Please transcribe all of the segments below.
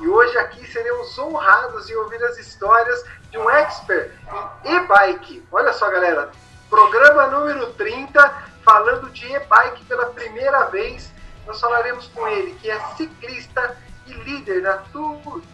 E hoje aqui seremos honrados em ouvir as histórias de um expert em e-bike. Olha só, galera, programa número 30, falando de e-bike pela primeira vez. Nós falaremos com ele, que é ciclista e líder na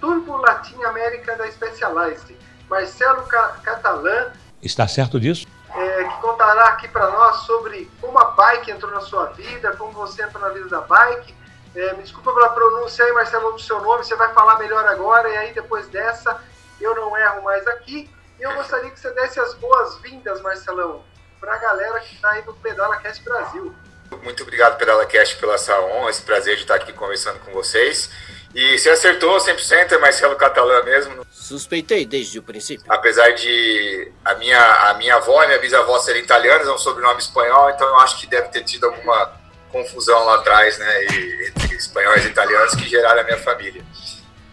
Turbo Latin América da Specialized, Marcelo Catalã. Está certo disso? É, que contará aqui para nós sobre como a bike entrou na sua vida, como você entrou na vida da bike é, me desculpa pela pronúncia aí, Marcelo, do seu nome, você vai falar melhor agora, e aí depois dessa eu não erro mais aqui. E eu gostaria que você desse as boas-vindas, Marcelão, para a galera que está aí no Pedala Cast Brasil. Muito obrigado, Pedala Cast, pela essa honra, esse prazer de estar aqui conversando com vocês. E você acertou 100%, é Marcelo Catalã mesmo. Suspeitei desde o princípio. Apesar de a minha, a minha avó e minha bisavó serem italianas, é um sobrenome espanhol, então eu acho que deve ter tido alguma confusão lá atrás, né, entre espanhóis e italianos que geraram a minha família.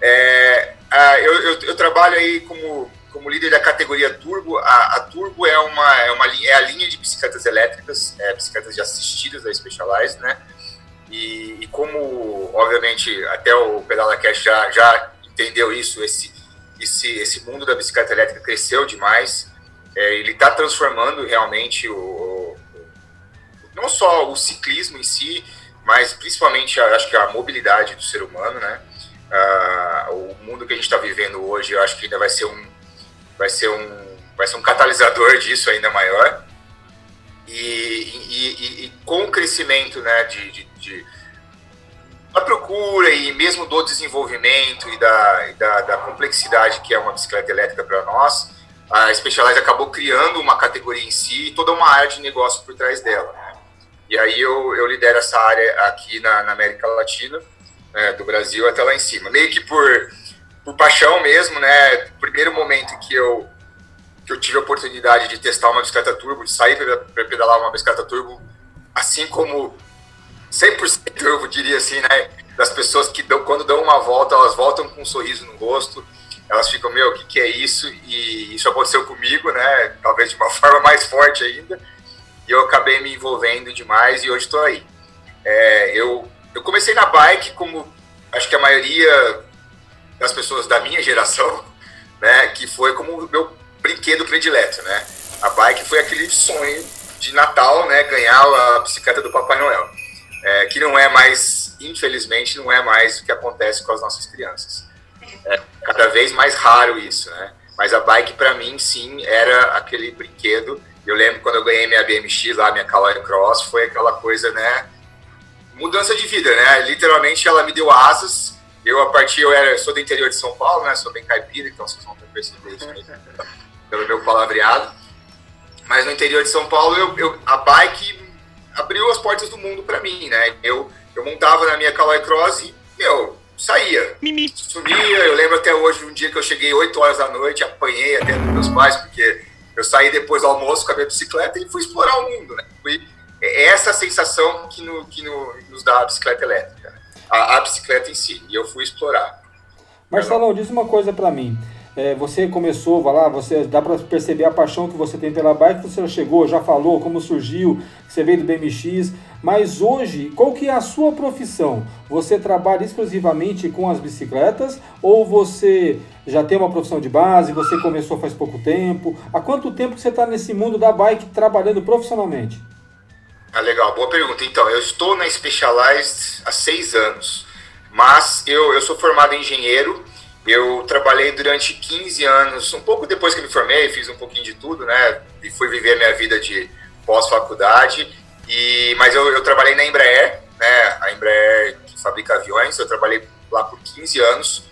É, eu, eu, eu, trabalho aí como, como líder da categoria Turbo. A, a Turbo é, uma, é, uma, é a linha de bicicletas elétricas, é, bicicletas de assistidas da Specialized, né? E, e, como, obviamente, até o Pedala Cash já, já entendeu isso, esse, esse, esse mundo da bicicleta elétrica cresceu demais. É, ele está transformando realmente o, não só o ciclismo em si, mas principalmente acho que a mobilidade do ser humano, né? O mundo que a gente está vivendo hoje, eu acho que ainda vai ser um, vai ser um, vai ser um catalisador disso ainda maior. E, e, e, e com o crescimento, né, de, de, de, da procura e mesmo do desenvolvimento e da, da, da complexidade que é uma bicicleta elétrica para nós, a Specialized acabou criando uma categoria em si e toda uma área de negócio por trás dela. E aí eu, eu lidero essa área aqui na, na América Latina, né, do Brasil até lá em cima. Meio que por, por paixão mesmo, né? Primeiro momento que eu, que eu tive a oportunidade de testar uma bicicleta turbo, de sair para pedalar uma bicicleta turbo, assim como 100% eu diria assim, né? Das pessoas que dão, quando dão uma volta, elas voltam com um sorriso no rosto, elas ficam, meu, o que, que é isso? E isso aconteceu comigo, né? Talvez de uma forma mais forte ainda e eu acabei me envolvendo demais e hoje estou aí. É, eu, eu comecei na bike como acho que a maioria das pessoas da minha geração, né, que foi como o meu brinquedo predileto, né? A bike foi aquele sonho de Natal, né, ganhar a bicicleta do Papai Noel, é, que não é mais, infelizmente, não é mais o que acontece com as nossas crianças. É cada vez mais raro isso, né? Mas a bike para mim, sim, era aquele brinquedo eu lembro quando eu ganhei minha BMX lá, minha Caloi Cross, foi aquela coisa, né? Mudança de vida, né? Literalmente ela me deu asas. Eu, a partir, eu era, sou do interior de São Paulo, né? Sou bem caipira, então vocês vão ter percebido isso aí, pelo meu palavreado. Mas no interior de São Paulo, eu, eu a bike abriu as portas do mundo para mim, né? Eu, eu montava na minha Caloi Cross e, meu, saía. Mimi. Sumia. Eu lembro até hoje, um dia que eu cheguei 8 horas da noite, apanhei até dos meus pais, porque eu saí depois do almoço com a minha bicicleta e fui explorar o mundo, né? Foi essa sensação que, no, que no, nos dá a bicicleta elétrica, a, a, bicicleta em si, e eu fui explorar. Marcelo, diz uma coisa para mim. É, você começou, vai lá, você dá para perceber a paixão que você tem pela bike, você já chegou, já falou como surgiu, você veio do BMX, mas hoje, qual que é a sua profissão? Você trabalha exclusivamente com as bicicletas ou você já tem uma profissão de base, você começou faz pouco tempo? Há quanto tempo que você está nesse mundo da bike trabalhando profissionalmente? Ah, legal, boa pergunta. Então, eu estou na Specialized há seis anos, mas eu, eu sou formado em engenheiro, eu trabalhei durante 15 anos, um pouco depois que me formei, fiz um pouquinho de tudo, né? E fui viver a minha vida de pós-faculdade. E, mas eu, eu trabalhei na Embraer, né? A Embraer que fabrica aviões, eu trabalhei lá por 15 anos.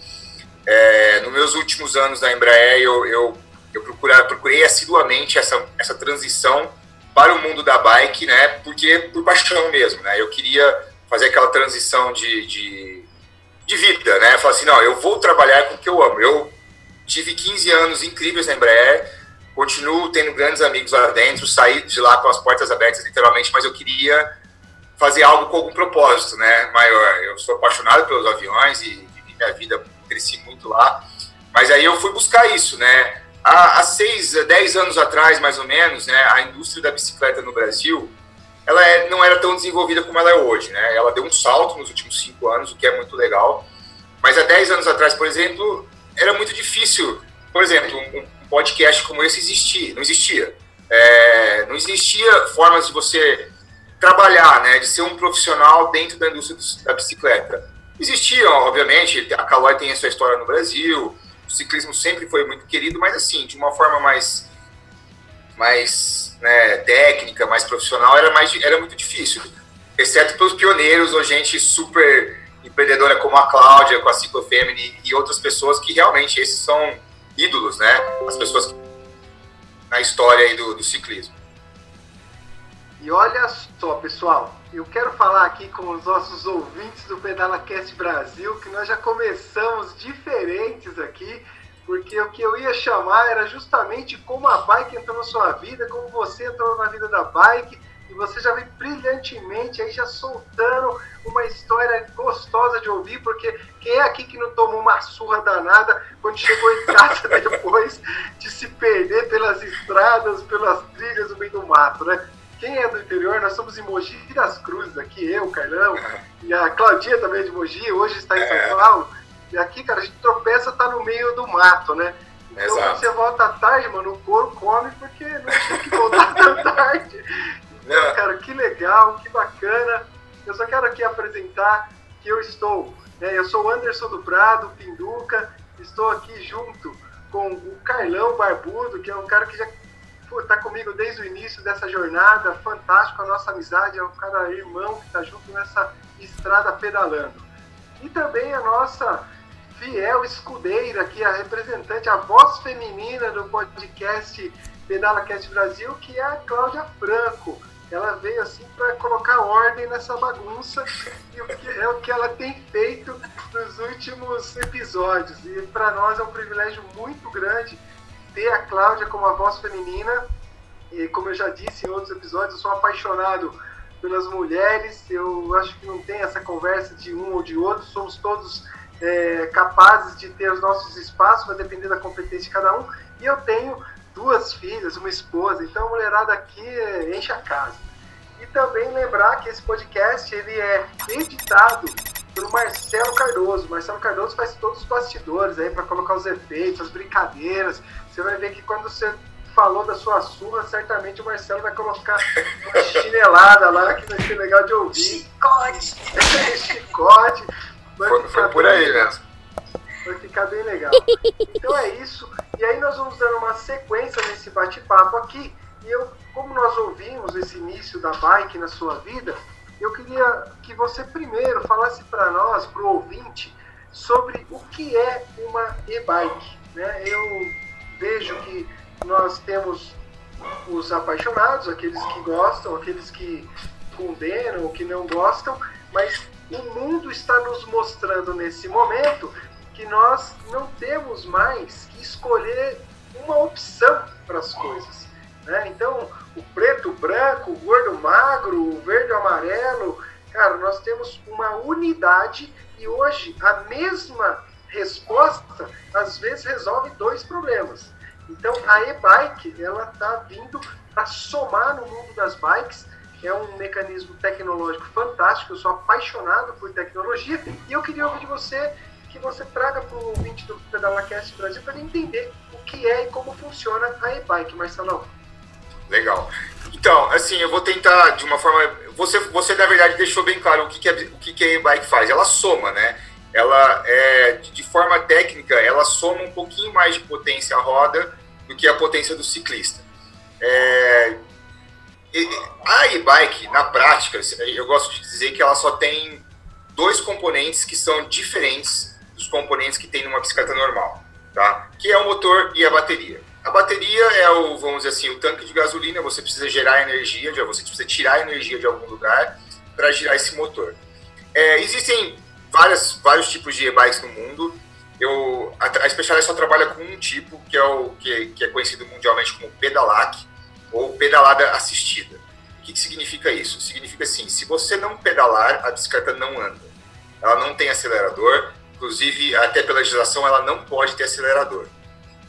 É, nos meus últimos anos na Embraer, eu, eu, eu procurei, procurei assiduamente essa, essa transição para o mundo da bike, né? Porque por paixão mesmo, né? Eu queria fazer aquela transição de, de, de vida, né? Falar assim, não, eu vou trabalhar com o que eu amo. Eu tive 15 anos incríveis na Embraer, continuo tendo grandes amigos lá dentro, saí de lá com as portas abertas, literalmente, mas eu queria fazer algo com algum propósito, né, maior. Eu sou apaixonado pelos aviões e vivi minha vida, cresci muito lá, mas aí eu fui buscar isso, né. Há, há seis, dez anos atrás, mais ou menos, né, a indústria da bicicleta no Brasil, ela é, não era tão desenvolvida como ela é hoje, né. Ela deu um salto nos últimos cinco anos, o que é muito legal, mas há dez anos atrás, por exemplo, era muito difícil, por exemplo, um, podcast como esse existir, não existia. É, não existia formas de você trabalhar, né, de ser um profissional dentro da indústria da bicicleta. Existiam, obviamente, a Caloi tem a sua história no Brasil, o ciclismo sempre foi muito querido, mas assim, de uma forma mais, mais né, técnica, mais profissional, era, mais, era muito difícil. Exceto pelos pioneiros ou gente super empreendedora como a Cláudia, com a Ciclo Family e outras pessoas que realmente esses são ídolos, né? As pessoas que... na história aí do, do ciclismo. E olha só, pessoal, eu quero falar aqui com os nossos ouvintes do PedalaCast Brasil que nós já começamos diferentes aqui, porque o que eu ia chamar era justamente como a bike entrou na sua vida, como você entrou na vida da bike e você já vem brilhantemente aí já soltando uma história gostosa de ouvir, porque quem é aqui que não tomou uma surra danada quando chegou em casa depois de se perder pelas estradas, pelas trilhas no meio do mato, né? Quem é do interior, nós somos em Mogi das Cruzes aqui, eu, Carlão, e a Claudinha também é de Mogi, hoje está em São é. Paulo. E aqui, cara, a gente tropeça, tá no meio do mato, né? Então, Exato. quando você volta à tarde, mano, o couro come porque não tinha que voltar tão tarde. Então, cara, que legal, que bacana. Eu só quero aqui apresentar que eu estou, né, eu sou o Anderson do Prado, Pinduca, estou aqui junto com o Carlão Barbudo, que é um cara que já está comigo desde o início dessa jornada, fantástico a nossa amizade, é um cara irmão que está junto nessa estrada pedalando. E também a nossa fiel escudeira, aqui, a representante, a voz feminina do podcast Pedala Cast Brasil, que é a Cláudia Franco ela veio assim para colocar ordem nessa bagunça e o que é o que ela tem feito nos últimos episódios. E para nós é um privilégio muito grande ter a Cláudia como a voz feminina. E como eu já disse em outros episódios, eu sou apaixonado pelas mulheres. Eu acho que não tem essa conversa de um ou de outro. Somos todos é, capazes de ter os nossos espaços, vai depender da competência de cada um. E eu tenho duas filhas, uma esposa, então a mulherada aqui enche a casa. E também lembrar que esse podcast ele é editado pelo Marcelo Cardoso. Marcelo Cardoso faz todos os bastidores aí para colocar os efeitos, as brincadeiras. Você vai ver que quando você falou da sua surra, certamente o Marcelo vai colocar uma chinelada lá que vai ser legal de ouvir. Chicote! Chicote! Foi, foi por aí mesmo. Vai ficar bem legal. Então é isso. E aí nós vamos dando uma sequência nesse bate-papo aqui. E eu, como nós ouvimos esse início da bike na sua vida, eu queria que você primeiro falasse para nós, para o ouvinte, sobre o que é uma e-bike. Né? Eu vejo que nós temos os apaixonados, aqueles que gostam, aqueles que condenam, que não gostam, mas o mundo está nos mostrando nesse momento que nós não temos mais que escolher uma opção para as coisas. Né? Então, o preto, o branco, o gordo, o magro, o verde, o amarelo, cara, nós temos uma unidade e hoje a mesma resposta às vezes resolve dois problemas. Então, a e-bike ela está vindo para somar no mundo das bikes é um mecanismo tecnológico fantástico. Eu sou apaixonado por tecnologia e eu queria ouvir de você que você traga para o ouvinte do PedalaCast Brasil para ele entender o que é e como funciona a e-bike, Marcelão. Legal. Então, assim, eu vou tentar de uma forma. Você, você na verdade, deixou bem claro o que, que, a, o que, que a e-bike faz. Ela soma, né? Ela, é, de forma técnica, ela soma um pouquinho mais de potência à roda do que a potência do ciclista. É, a e-bike, na prática, eu gosto de dizer que ela só tem dois componentes que são diferentes dos componentes que tem numa bicicleta normal, tá? Que é o motor e a bateria. A bateria é o, vamos dizer assim, o tanque de gasolina, você precisa gerar energia, você precisa tirar energia de algum lugar para girar esse motor. É, existem várias, vários tipos de e-bikes no mundo. eu, a, a Specialized só trabalha com um tipo, que é o que, que é conhecido mundialmente como pedalac, ou pedalada assistida. O que, que significa isso? Significa assim, se você não pedalar, a bicicleta não anda. Ela não tem acelerador, inclusive até pela legislação ela não pode ter acelerador.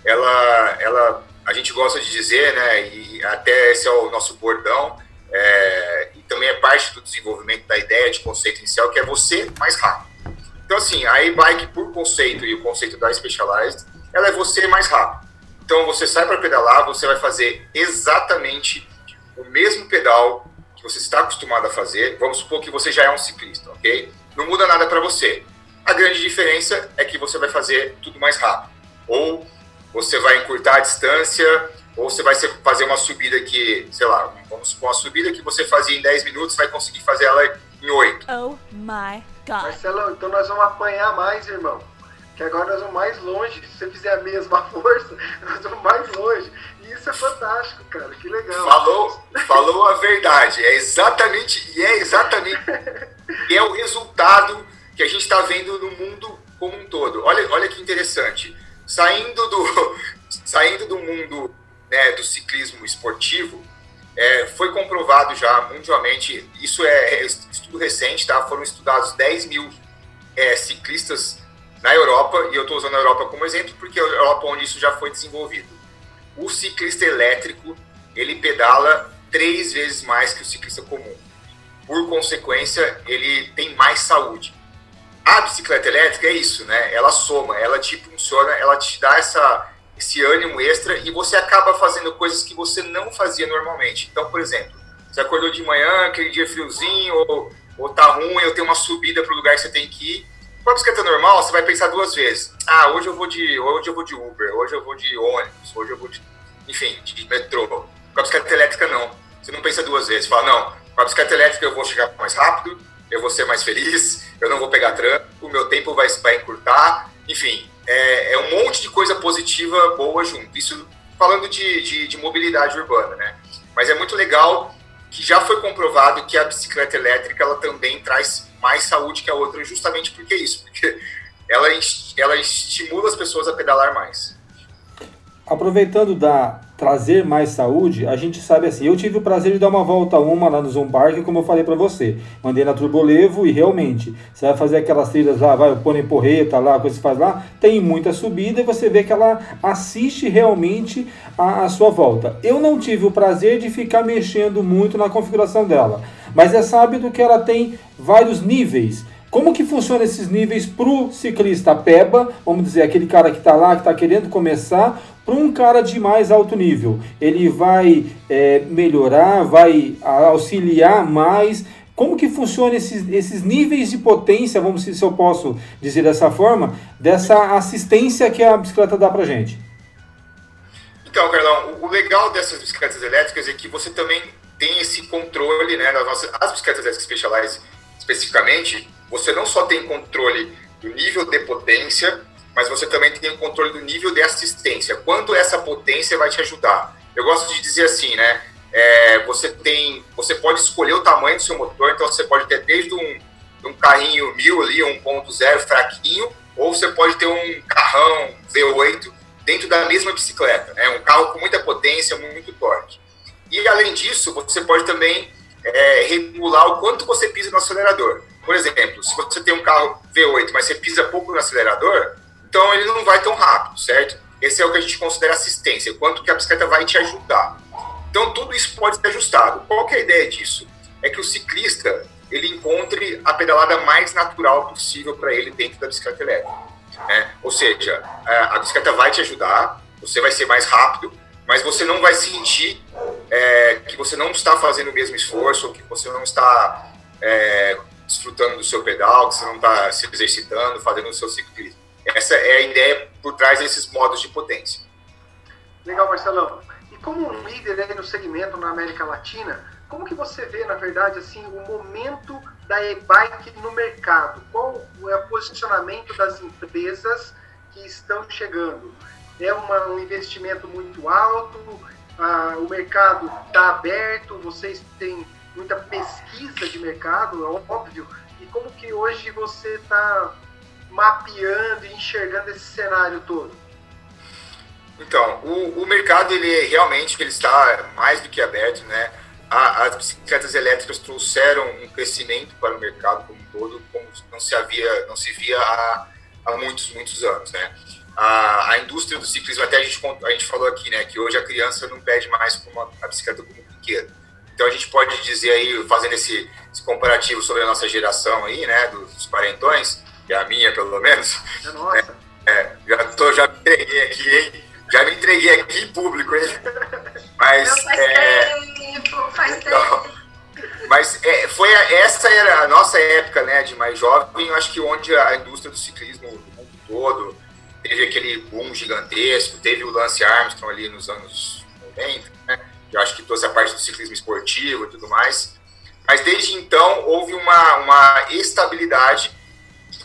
Ela, ela, a gente gosta de dizer, né, e até esse é o nosso bordão, é, e também é parte do desenvolvimento da ideia de conceito inicial, que é você mais rápido. Então, assim, a e-bike, por conceito e o conceito da Specialized, ela é você mais rápido. Então, você sai para pedalar, você vai fazer exatamente o mesmo pedal que você está acostumado a fazer. Vamos supor que você já é um ciclista, ok? Não muda nada para você. A grande diferença é que você vai fazer tudo mais rápido. Ou você vai encurtar a distância, ou você vai fazer uma subida que, sei lá, vamos supor uma subida que você fazia em 10 minutos, vai conseguir fazer ela em 8. Oh my God. Marcelo, então nós vamos apanhar mais, irmão. Que agora nós vamos mais longe. Se você fizer a mesma força, nós vamos mais longe. E isso é fantástico, cara. Que legal. Falou, falou a verdade. É exatamente, e é exatamente, e é o resultado que a gente está vendo no mundo como um todo. Olha, olha que interessante. Saindo do, saindo do mundo né, do ciclismo esportivo, é, foi comprovado já mundialmente, isso é, estudo recente, tá? foram estudados 10 mil é, ciclistas na Europa, e eu estou usando a Europa como exemplo porque é a Europa onde isso já foi desenvolvido. O ciclista elétrico, ele pedala três vezes mais que o ciclista comum. Por consequência, ele tem mais saúde. A bicicleta elétrica é isso, né? Ela soma, ela te funciona, ela te dá essa, esse ânimo extra e você acaba fazendo coisas que você não fazia normalmente. Então, por exemplo, você acordou de manhã, aquele dia friozinho, ou, ou tá ruim, ou tem uma subida para o lugar que você tem que ir. Com a bicicleta normal, você vai pensar duas vezes. Ah, hoje eu vou de, hoje eu vou de Uber, hoje eu vou de ônibus, hoje eu vou de, enfim, de metrô. Com a bicicleta elétrica, não. Você não pensa duas vezes. Fala, não, com a bicicleta elétrica eu vou chegar mais rápido, eu vou ser mais feliz, eu não vou pegar trânsito, o meu tempo vai, vai encurtar. Enfim, é, é, um monte de coisa positiva boa junto. Isso falando de, de, de, mobilidade urbana, né? Mas é muito legal que já foi comprovado que a bicicleta elétrica ela também traz mais saúde que a outra, justamente porque é isso, porque ela, ela estimula as pessoas a pedalar mais. Aproveitando da trazer mais saúde, a gente sabe assim, eu tive o prazer de dar uma volta uma lá no Zombark, como eu falei para você. Mandei na Turbolevo e realmente, você vai fazer aquelas trilhas lá, vai, o pônei porreta lá, coisa que faz lá, tem muita subida e você vê que ela assiste realmente a, a sua volta. Eu não tive o prazer de ficar mexendo muito na configuração dela, mas é sábio que ela tem vários níveis. Como que funciona esses níveis para o ciclista peba, vamos dizer, aquele cara que está lá, que está querendo começar, para um cara de mais alto nível. Ele vai é, melhorar, vai auxiliar mais. Como que funciona esses, esses níveis de potência, vamos se eu posso dizer dessa forma, dessa assistência que a bicicleta dá para gente? Então, Carlão, o legal dessas bicicletas elétricas é que você também tem esse controle, né, das nossas, as bicicletas elétricas Specialized especificamente, você não só tem controle do nível de potência, mas você também tem o controle do nível de assistência. Quanto essa potência vai te ajudar? Eu gosto de dizer assim, né? É, você tem, você pode escolher o tamanho do seu motor, então você pode ter desde um, um carrinho mil ali, 1.0 fraquinho, ou você pode ter um carrão V8 dentro da mesma bicicleta, né? Um carro com muita potência, muito torque. E além disso, você pode também é, regular o quanto você pisa no acelerador. Por exemplo, se você tem um carro V8, mas você pisa pouco no acelerador, então ele não vai tão rápido, certo? Esse é o que a gente considera assistência, quanto que a bicicleta vai te ajudar. Então tudo isso pode ser ajustado. Qual que é a ideia disso? É que o ciclista ele encontre a pedalada mais natural possível para ele dentro da bicicleta elétrica. Né? Ou seja, a bicicleta vai te ajudar, você vai ser mais rápido, mas você não vai sentir é, que você não está fazendo o mesmo esforço, ou que você não está é, desfrutando do seu pedal, que você não está se exercitando, fazendo o seu ciclismo. Essa é a ideia por trás desses modos de potência. Legal, Marcelão. E como um líder no segmento na América Latina, como que você vê, na verdade, assim, o momento da e-bike no mercado? Qual é o posicionamento das empresas que estão chegando? É uma, um investimento muito alto? Ah, o mercado está aberto? Vocês têm muita pesquisa de mercado, é óbvio. E como que hoje você está mapeando e enxergando esse cenário todo? Então, o, o mercado ele realmente ele está mais do que aberto, né? A, as bicicletas elétricas trouxeram um crescimento para o mercado como um todo, como não se havia, não se via há, há muitos, muitos anos, né? A, a indústria do ciclismo, até a gente, a gente falou aqui, né, que hoje a criança não pede mais uma, a bicicleta como um brinquedo. Então a gente pode dizer aí, fazendo esse, esse comparativo sobre a nossa geração aí, né, dos quarentões, que é a minha pelo menos. É nossa. É, é, já, tô, já me entreguei aqui, hein? Já me entreguei aqui em público, hein? Mas. Não, faz é, tempo, faz então, tempo. mas é, foi a, essa era a nossa época, né, de mais jovem, eu acho que onde a indústria do ciclismo no mundo todo teve aquele boom gigantesco, teve o Lance Armstrong ali nos anos 90, né, que eu acho que trouxe a parte do ciclismo esportivo e tudo mais. Mas desde então houve uma, uma estabilidade,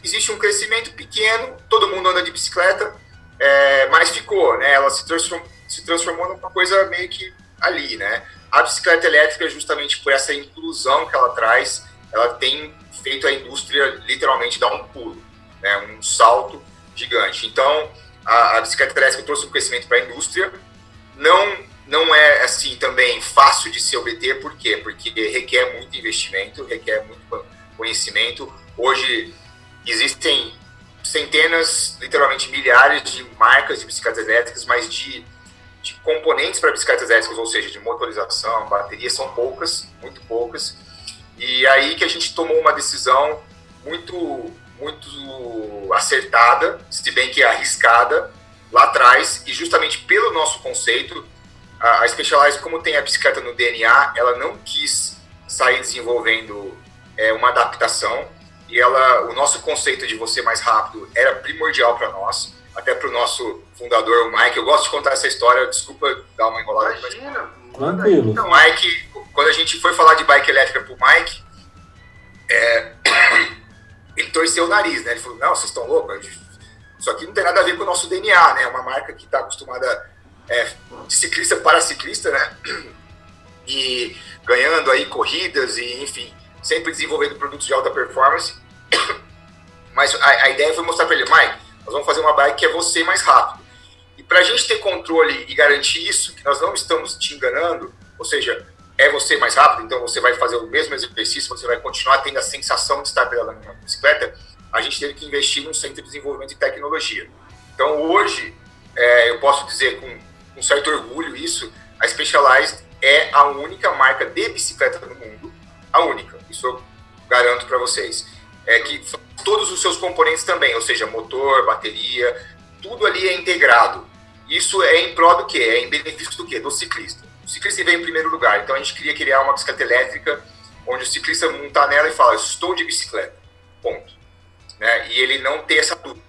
existe um crescimento pequeno, todo mundo anda de bicicleta, é, mas ficou, né? Ela se transformou, se transformou numa coisa meio que ali, né? A bicicleta elétrica, justamente por essa inclusão que ela traz, ela tem feito a indústria literalmente dar um pulo, né? Um salto gigante. Então, a, a bicicleta elétrica trouxe um crescimento para a indústria. Não não é assim também fácil de se obter, por quê? Porque requer muito investimento, requer muito conhecimento. Hoje existem centenas, literalmente milhares de marcas de bicicletas elétricas, mas de, de componentes para bicicletas elétricas, ou seja, de motorização, bateria, são poucas, muito poucas. E aí que a gente tomou uma decisão muito, muito acertada, se bem que arriscada, lá atrás, e justamente pelo nosso conceito, a, a Specialized, como tem a bicicleta no DNA, ela não quis sair desenvolvendo é, uma adaptação, e ela, o nosso conceito de você mais rápido era primordial para nós, até para o nosso fundador, o Mike. Eu gosto de contar essa história, desculpa dar uma enrolada. Imagina, mas... tranquilo. Então, Mike, quando a gente foi falar de bike elétrica para o Mike, é, ele torceu o nariz, né? Ele falou: Não, vocês estão loucos? Isso aqui não tem nada a ver com o nosso DNA, né? É uma marca que está acostumada é, de ciclista para ciclista, né? E ganhando aí corridas e, enfim, sempre desenvolvendo produtos de alta performance. Mas a, a ideia foi mostrar para ele, Mike, nós vamos fazer uma bike que é você mais rápido. E para a gente ter controle e garantir isso, que nós não estamos te enganando, ou seja, é você mais rápido, então você vai fazer o mesmo exercício, você vai continuar tendo a sensação de estar pedalando na bicicleta, a gente teve que investir num centro de desenvolvimento de tecnologia. Então hoje, é, eu posso dizer com, com certo orgulho isso, a Specialized é a única marca de bicicleta no mundo, a única, isso eu garanto para vocês. É que todos os seus componentes também, ou seja, motor, bateria, tudo ali é integrado. Isso é em prol do quê? É em benefício do quê? Do ciclista. O ciclista vem em primeiro lugar, então a gente queria criar uma bicicleta elétrica onde o ciclista montar nela e fala, estou de bicicleta, ponto. Né? E ele não ter essa dúvida.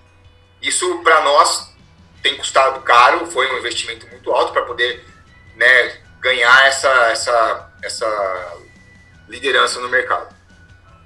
Isso, para nós, tem custado caro, foi um investimento muito alto para poder né, ganhar essa, essa, essa liderança no mercado.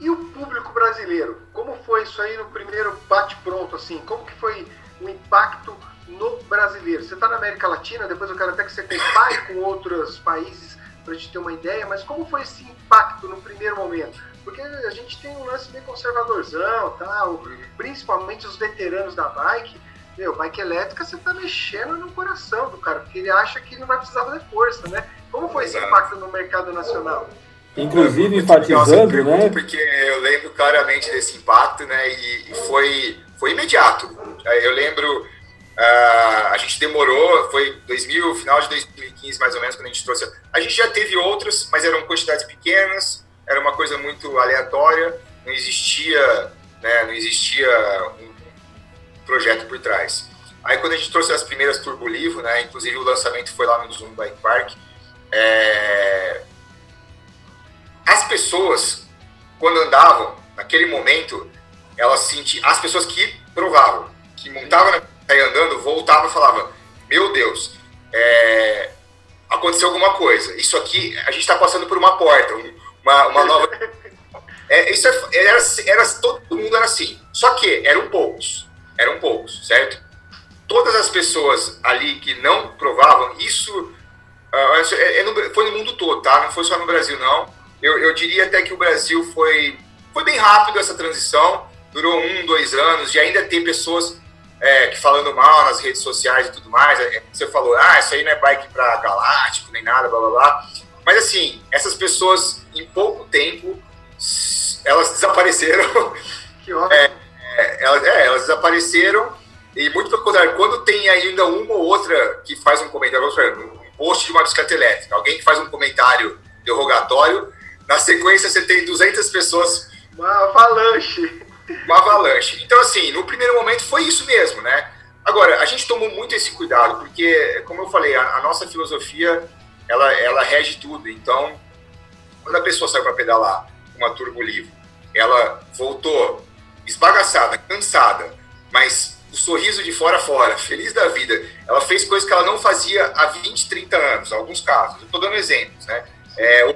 E o público brasileiro? Como foi isso aí no primeiro bate-pronto? Assim? Como que foi o impacto no brasileiro? Você está na América Latina, depois eu quero até que você compare com outros países para a gente ter uma ideia, mas como foi esse impacto no primeiro momento? Porque a gente tem um lance meio conservadorzão, tal, principalmente os veteranos da bike. Meu, bike elétrica você tá mexendo no coração do cara, porque ele acha que ele não vai precisar fazer força, né? Como foi esse impacto no mercado nacional? Inclusive enfatizando, né? Porque eu lembro claramente desse impacto, né? E, e foi, foi imediato. Eu lembro, uh, a gente demorou, foi 2000, final de 2015 mais ou menos, quando a gente trouxe. A gente já teve outros, mas eram quantidades pequenas, era uma coisa muito aleatória, não existia, né? Não existia um projeto por trás. Aí quando a gente trouxe as primeiras Turbo Livo, né? Inclusive o lançamento foi lá no Zoom Bike Park. É, as pessoas, quando andavam, naquele momento, elas sentiam, as pessoas que provavam, que montavam aí andando, voltavam e falavam, meu Deus, é, aconteceu alguma coisa. Isso aqui, a gente está passando por uma porta, uma, uma nova... É, isso é, era, era, todo mundo era assim. Só que eram poucos, eram poucos, certo? Todas as pessoas ali que não provavam, isso uh, é, é, foi no mundo todo, tá? Não foi só no Brasil, não eu, eu diria até que o Brasil foi, foi bem rápido essa transição. durou um, dois anos, e ainda tem pessoas é, que falando mal nas redes sociais e tudo mais. É, você falou, ah, isso aí não é bike para galáctico, nem nada, blá blá blá. Mas assim, essas pessoas, em pouco tempo, elas desapareceram. Que ótimo. É, é, elas, é, elas desapareceram. E muito pelo contrário, quando tem ainda uma ou outra que faz um comentário, um post de uma bicicleta elétrica, alguém que faz um comentário derrogatório, na sequência você tem 200 pessoas. Uma avalanche. Uma avalanche. Então, assim, no primeiro momento foi isso mesmo, né? Agora, a gente tomou muito esse cuidado, porque, como eu falei, a, a nossa filosofia, ela, ela rege tudo. Então, quando a pessoa sai para pedalar uma turbo livre, ela voltou esbagaçada, cansada, mas o sorriso de fora a fora, feliz da vida. Ela fez coisas que ela não fazia há 20, 30 anos, alguns casos. Estou dando exemplos, né? É,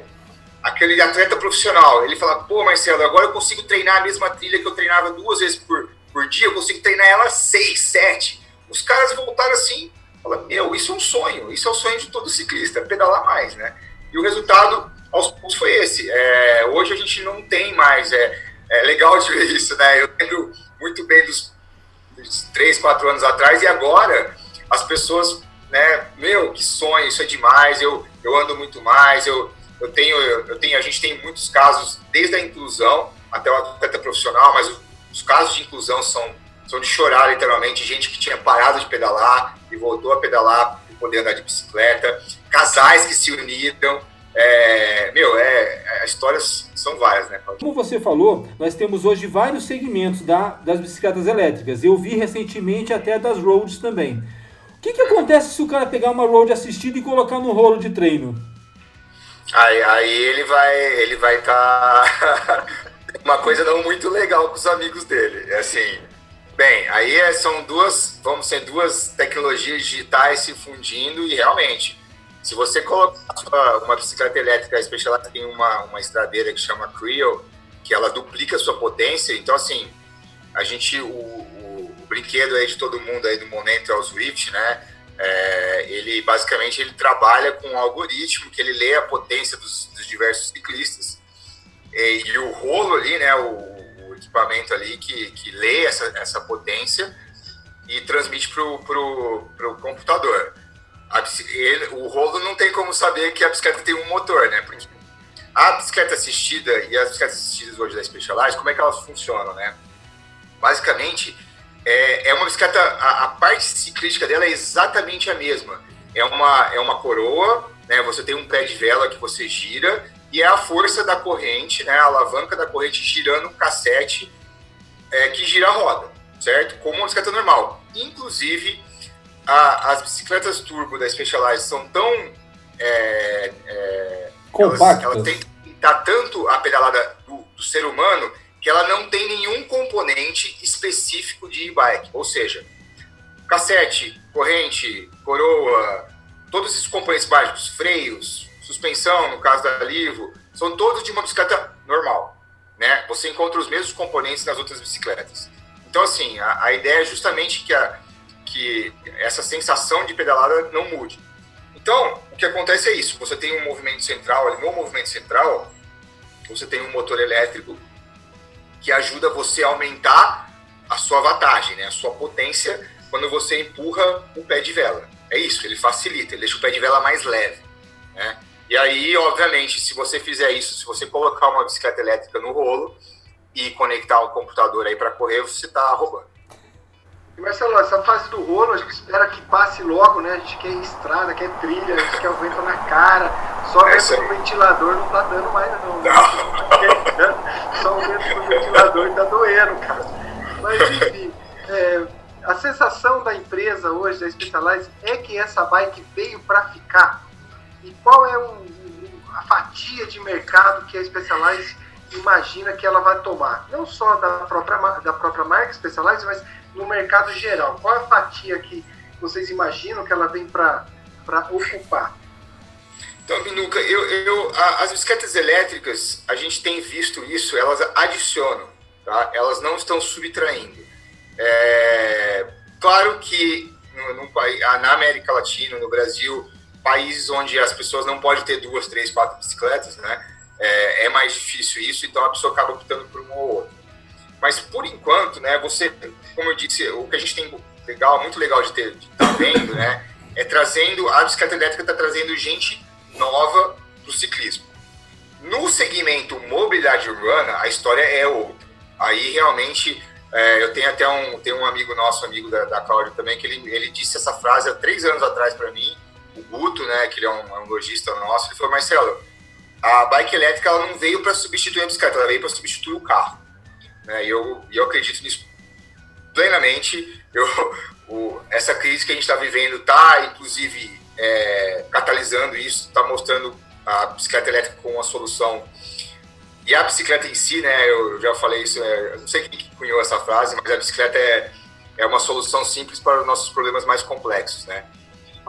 aquele atleta profissional, ele fala, pô, Marcelo, agora eu consigo treinar a mesma trilha que eu treinava duas vezes por, por dia, eu consigo treinar ela seis, sete. Os caras voltaram assim, fala, meu, isso é um sonho, isso é o sonho de todo ciclista, pedalar mais, né? E o resultado, aos poucos, foi esse. É, hoje a gente não tem mais, é, é legal de ver isso, né? Eu lembro muito bem dos, dos três, quatro anos atrás, e agora as pessoas, né, meu, que sonho, isso é demais, eu, eu ando muito mais, eu, eu tenho, eu tenho, a gente tem muitos casos, desde a inclusão até o atleta profissional, mas os casos de inclusão são, são de chorar, literalmente. Gente que tinha parado de pedalar e voltou a pedalar e poder andar de bicicleta. Casais que se uniram. É, meu, é, as histórias são várias, né? Como você falou, nós temos hoje vários segmentos da, das bicicletas elétricas. Eu vi recentemente até das roads também. O que, que acontece se o cara pegar uma road assistida e colocar no rolo de treino? Aí, aí ele vai ele vai estar tá uma coisa não muito legal com os amigos dele. É assim, bem, aí é, são duas, vamos ser duas tecnologias digitais se fundindo e realmente, se você colocar uma bicicleta elétrica Specialized tem uma, uma estradeira que chama Creo, que ela duplica a sua potência, então assim, a gente, o, o, o brinquedo aí de todo mundo aí do momento é o Swift, né? É, ele basicamente ele trabalha com um algoritmo que ele lê a potência dos, dos diversos ciclistas e, e, o rolo ali, né, o, o, equipamento ali que, que lê essa, essa potência e transmite para o computador. A, ele, o rolo não tem como saber que a bicicleta tem um motor, né? Porque a bicicleta assistida e as bicicletas assistidas hoje da Specialized, como é que elas funcionam, né? Basicamente, é, é uma bicicleta, a, a, parte ciclística dela é exatamente a mesma. É uma, é uma coroa, né? Você tem um pé de vela que você gira e é a força da corrente, né? A alavanca da corrente girando o cassete é, que gira a roda, certo? Como uma bicicleta normal. Inclusive, a, as bicicletas turbo da Specialized são tão é, é, compactas. Elas, elas têm tá tanto a pedalada do, do ser humano que ela não tem nenhum componente específico de e-bike, ou seja, cassete, corrente, coroa, todos esses componentes básicos, freios, suspensão, no caso da Livo, são todos de uma bicicleta normal, né? Você encontra os mesmos componentes nas outras bicicletas. Então, assim, a, a ideia é justamente que, a, que essa sensação de pedalada não mude. Então, o que acontece é isso, você tem um movimento central, ali no movimento central, você tem um motor elétrico que ajuda você a aumentar a sua vantagem, né? a sua potência quando você empurra o pé de vela. É isso, ele facilita, ele deixa o pé de vela mais leve. Né? E aí, obviamente, se você fizer isso, se você colocar uma bicicleta elétrica no rolo e conectar um computador aí para correr, você está roubando. E Marcelo, essa fase do rolo, a gente espera que passe logo, né? A gente quer estrada, quer trilha, a gente quer o vento na cara. Só o vento do ventilador não tá dando mais, não. Só o vento do ventilador tá doendo, cara. Mas enfim, é, a sensação da empresa hoje, da Specialized, é que essa bike veio para ficar. E qual é a fatia de mercado que a Specialized imagina que ela vai tomar? Não só da própria, da própria marca Specialized, mas no mercado geral? Qual é a fatia que vocês imaginam que ela vem para ocupar? Então, Minuca, eu, eu, as bicicletas elétricas, a gente tem visto isso, elas adicionam, tá? elas não estão subtraindo. É, claro que no, no, na América Latina, no Brasil, países onde as pessoas não podem ter duas, três, quatro bicicletas, né? É, é mais difícil isso, então a pessoa acaba optando por uma ou outra. Mas por enquanto, né, você, como eu disse, o que a gente tem legal, muito legal de ter de tá vendo, né, é trazendo a bicicleta elétrica está trazendo gente nova para o ciclismo. No segmento mobilidade urbana, a história é outra. Aí realmente é, eu tenho até um, tenho um amigo nosso, amigo da, da Cláudia também, que ele, ele disse essa frase há três anos atrás para mim, o Guto, né, que ele é um, é um lojista nosso, ele falou, Marcelo, a bike elétrica ela não veio para substituir a bicicleta, ela veio para substituir o carro. Né, e eu, eu acredito nisso plenamente. Eu, o, essa crise que a gente está vivendo está, inclusive, é, catalisando isso, está mostrando a bicicleta elétrica como uma solução. E a bicicleta em si, né, eu já falei isso, é, não sei quem cunhou essa frase, mas a bicicleta é, é uma solução simples para os nossos problemas mais complexos, né?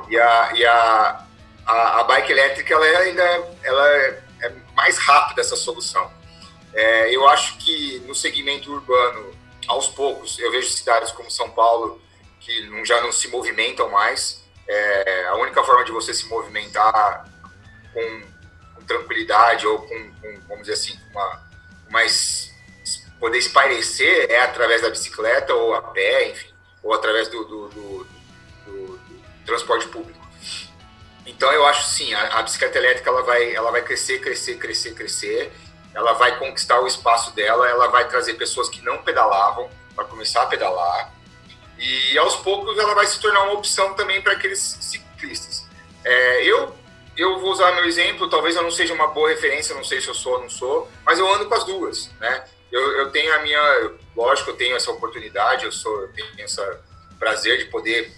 E a, e a, a, a bike elétrica, ela é ainda ela é, é mais rápida essa solução. É, eu acho que no segmento urbano, aos poucos, eu vejo cidades como São Paulo que não, já não se movimentam mais. É, a única forma de você se movimentar com, com tranquilidade ou com, com, vamos dizer assim, uma, mais poder espairecer é através da bicicleta ou a pé, enfim, ou através do, do, do, do, transporte público. Então eu acho sim, a, a, bicicleta elétrica ela vai, ela vai crescer, crescer, crescer, crescer. Ela vai conquistar o espaço dela, ela vai trazer pessoas que não pedalavam para começar a pedalar. E aos poucos ela vai se tornar uma opção também para aqueles ciclistas. É, eu eu vou usar meu exemplo, talvez eu não seja uma boa referência, não sei se eu sou ou não sou, mas eu ando com as duas, né? Eu, eu tenho a minha, lógico, eu tenho essa oportunidade, eu sou, eu tenho esse prazer de poder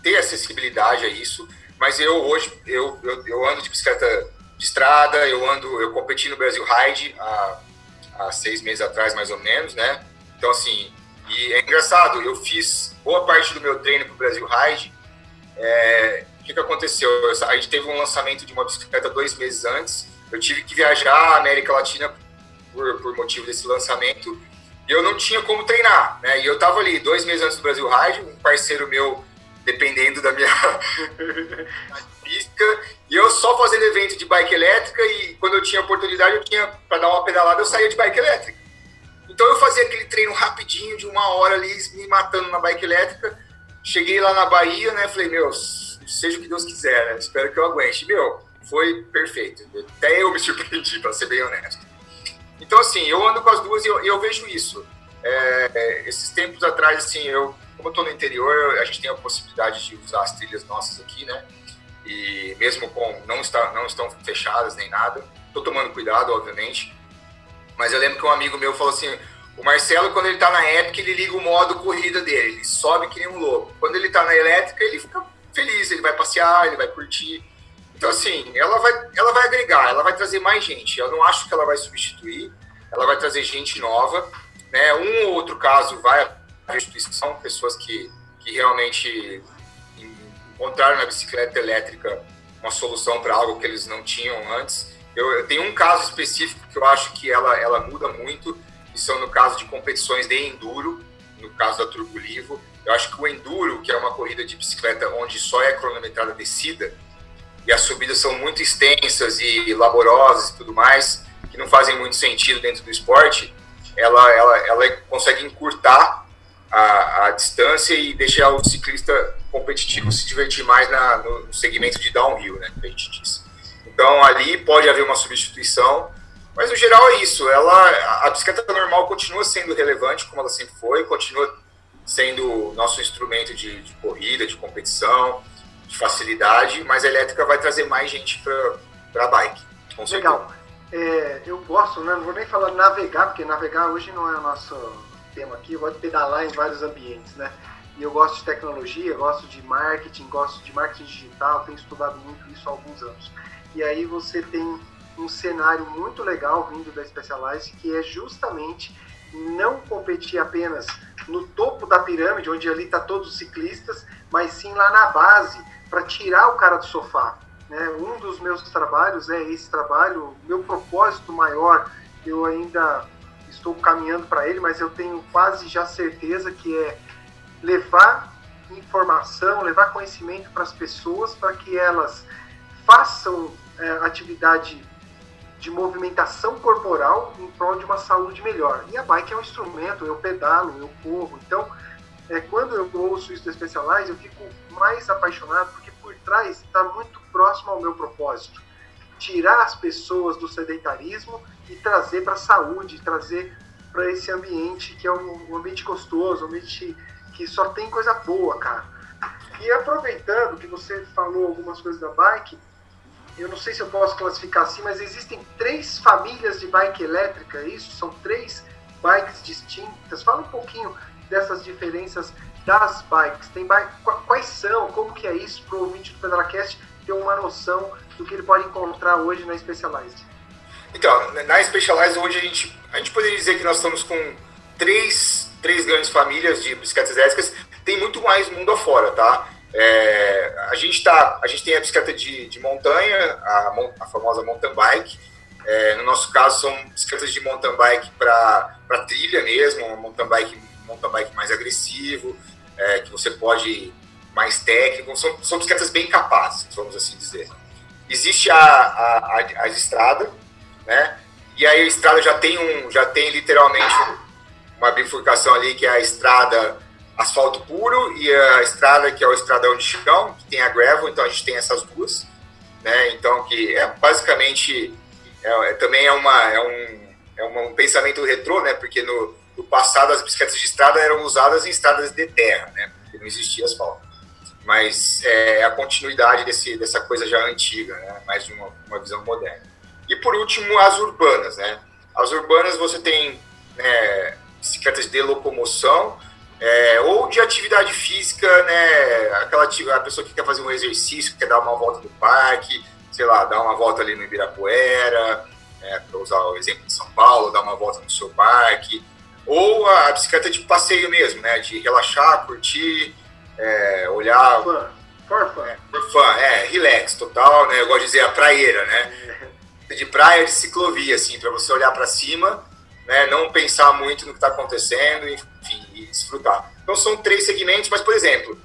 ter acessibilidade a isso, mas eu hoje eu, eu, eu, ando de bicicleta de estrada, eu ando, eu competi no Brasil Ride há, há seis meses atrás mais ou menos, né? Então assim, e é engraçado, eu fiz boa parte do meu treino para o Brasil Ride é, que, que aconteceu? A gente teve um lançamento de uma bicicleta dois meses antes. Eu tive que viajar à América Latina por, por motivo desse lançamento e eu não tinha como treinar, né? E eu tava ali dois meses antes do Brasil Ride, um parceiro meu dependendo da minha pista, e eu só fazendo evento de bike elétrica e quando eu tinha oportunidade, eu tinha para dar uma pedalada, eu saía de bike elétrica. Então eu fazia aquele treino rapidinho de uma hora ali, me matando na bike elétrica. Cheguei lá na Bahia, né? Falei, meu, seja o que Deus quiser, né? Espero que eu aguente. Meu, foi perfeito. Até eu me surpreendi, para ser bem honesto. Então, assim, eu ando com as duas e eu, eu vejo isso. É, é, esses tempos atrás, assim, eu, como eu tô no interior, a gente tem a possibilidade de usar as trilhas nossas aqui, né? E mesmo com não, está, não estão fechadas nem nada, tô tomando cuidado, obviamente. Mas eu lembro que um amigo meu falou assim: o Marcelo, quando ele tá na época, ele liga o modo corrida dele, ele sobe que nem um louco. Quando ele tá na elétrica, ele fica feliz, ele vai passear, ele vai curtir. Então, assim, ela vai, ela vai agregar, ela vai trazer mais gente. Eu não acho que ela vai substituir, ela vai trazer gente nova. Né? Um ou outro caso vai a instituição, pessoas que, que realmente encontraram na bicicleta elétrica uma solução para algo que eles não tinham antes. Eu, eu, tenho um caso específico que eu acho que ela, ela muda muito, que são no caso de competições de enduro, no caso da Turbo Livo. Eu acho que o enduro, que é uma corrida de bicicleta onde só é cronometrada descida, e as subidas são muito extensas e laborosas e tudo mais, que não fazem muito sentido dentro do esporte, ela, ela, ela consegue encurtar a, a distância e deixar o ciclista competitivo se divertir mais na, no segmento de downhill, né, que a gente diz. Então ali pode haver uma substituição, mas no geral é isso. Ela, a bicicleta normal continua sendo relevante, como ela sempre foi, continua sendo nosso instrumento de, de corrida, de competição, de facilidade, mas a elétrica vai trazer mais gente para a bike. Legal. É, eu gosto, né, não vou nem falar navegar, porque navegar hoje não é o nosso tema aqui, eu gosto de pedalar em vários ambientes, né? E eu gosto de tecnologia, gosto de marketing, gosto de marketing digital, tenho estudado muito isso há alguns anos. E aí você tem um cenário muito legal vindo da Specialized, que é justamente não competir apenas no topo da pirâmide, onde ali está todos os ciclistas, mas sim lá na base, para tirar o cara do sofá. Né? Um dos meus trabalhos é esse trabalho, meu propósito maior, eu ainda estou caminhando para ele, mas eu tenho quase já certeza que é levar informação, levar conhecimento para as pessoas para que elas façam é, atividade de movimentação corporal em prol de uma saúde melhor. E a bike é um instrumento, eu pedalo, eu corro. Então, é, quando eu ouço isso da Specialized, eu fico mais apaixonado porque por trás está muito próximo ao meu propósito. Tirar as pessoas do sedentarismo e trazer para a saúde, trazer para esse ambiente que é um, um ambiente gostoso, um ambiente que só tem coisa boa, cara. E aproveitando que você falou algumas coisas da bike, eu não sei se eu posso classificar assim, mas existem três famílias de bike elétrica, é isso? São três bikes distintas. Fala um pouquinho dessas diferenças das bikes. Tem bike, quais são, como que é isso para o ouvinte do Pedalacast ter uma noção do que ele pode encontrar hoje na Specialized? Então, na Specialized hoje a gente, a gente poderia dizer que nós estamos com três, três grandes famílias de bicicletas elétricas. Tem muito mais mundo afora, tá? É, a, gente tá, a gente tem a bicicleta de, de montanha, a, a famosa mountain bike. É, no nosso caso, são bicicletas de mountain bike para trilha mesmo, uma mountain bike, mountain bike mais agressivo, é, que você pode mais técnico. São, são bicicletas bem capazes, vamos assim dizer. Existe a, a, a, a estrada, né? E aí a estrada já tem um, já tem literalmente uma bifurcação ali que é a estrada asfalto puro e a estrada que é o estradão de chão, que tem a gravel, então a gente tem essas duas, né? Então que é basicamente é, é, também é uma é um, é um pensamento retrô, né? Porque no, no passado as bicicletas de estrada eram usadas em estradas de terra, né? Porque não existia asfalto. Mas é a continuidade desse, dessa coisa já antiga, né? Mais uma, uma visão moderna. E por último, as urbanas, né? As urbanas você tem né, bicicletas de locomoção, é, ou de atividade física, né? Aquela a pessoa que quer fazer um exercício, que quer dar uma volta no parque, sei lá, dar uma volta ali no Ibirapuera, né, para usar o exemplo de São Paulo, dar uma volta no seu parque, ou a bicicleta de passeio mesmo, né? De relaxar, curtir, é, olhar. For fun. É, for fun, é, relax total, né? Eu gosto de dizer a praieira, né? É. De praia de ciclovia, assim, para você olhar para cima né, não pensar muito no que está acontecendo, enfim, e desfrutar. Então são três segmentos, mas por exemplo,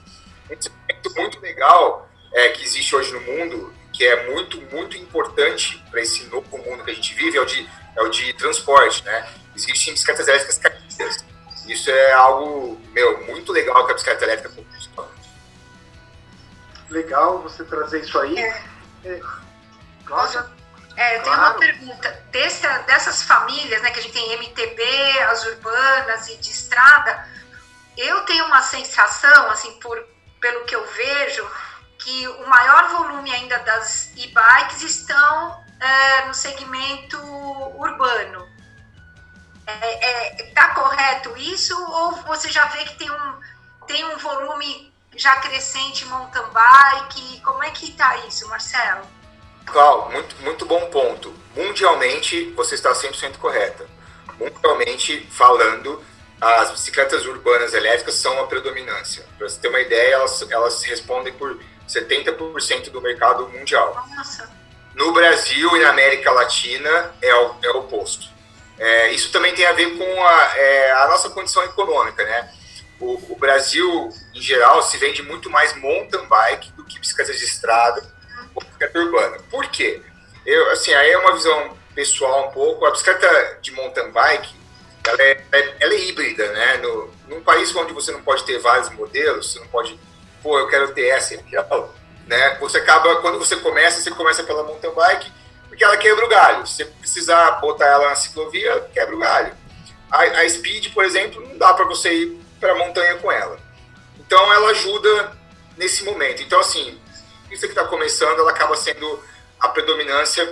um segmento muito legal é, que existe hoje no mundo, que é muito, muito importante para esse novo mundo que a gente vive, é o de, é o de transporte, né? Existem bicicletas elétricas caídas. Isso é algo, meu, muito legal que a bicicleta elétrica propõe. Legal você trazer isso aí. É. É, Cláudia? É, eu tenho claro. uma pergunta. Dessa, dessas famílias, né, que a gente tem MTB, as urbanas e de estrada, eu tenho uma sensação, assim, por, pelo que eu vejo, que o maior volume ainda das e-bikes estão é, no segmento urbano. É, é, tá correto isso ou você já vê que tem um, tem um volume já crescente mountain bike? Como é que está isso, Marcelo? Clau, muito, muito bom ponto. Mundialmente, você está 100% correta. Mundialmente falando, as bicicletas urbanas elétricas são a predominância. Para você ter uma ideia, elas, elas respondem por 70% do mercado mundial. Nossa. No Brasil e na América Latina é o, é o oposto. É, isso também tem a ver com a, é, a nossa condição econômica, né? O, o, Brasil, em geral, se vende muito mais mountain bike do que bicicletas de estrada bicicleta urbana. Por quê? Eu, assim, aí é uma visão pessoal um pouco. A bicicleta de mountain bike, ela é, é, ela é híbrida, né? No, num país onde você não pode ter vários modelos, você não pode, pô, eu quero ter essa, né? Você acaba, quando você começa, você começa pela mountain bike, porque ela quebra o galho. Se você precisar botar ela na ciclovia, quebra o galho. A, a Speed, por exemplo, não dá para você ir para montanha com ela. Então, ela ajuda nesse momento. Então, assim, isso que está começando, ela acaba sendo a predominância.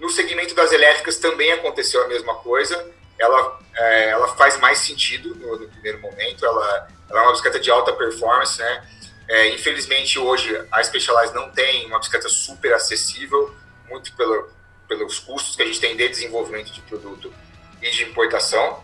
No segmento das elétricas também aconteceu a mesma coisa. Ela, é, ela faz mais sentido no, no, primeiro momento. Ela, ela é uma bicicleta de alta performance, né? É, infelizmente, hoje, a Specialized não tem uma bicicleta super acessível, muito pelo, pelos custos que a gente tem de desenvolvimento de produto e de importação.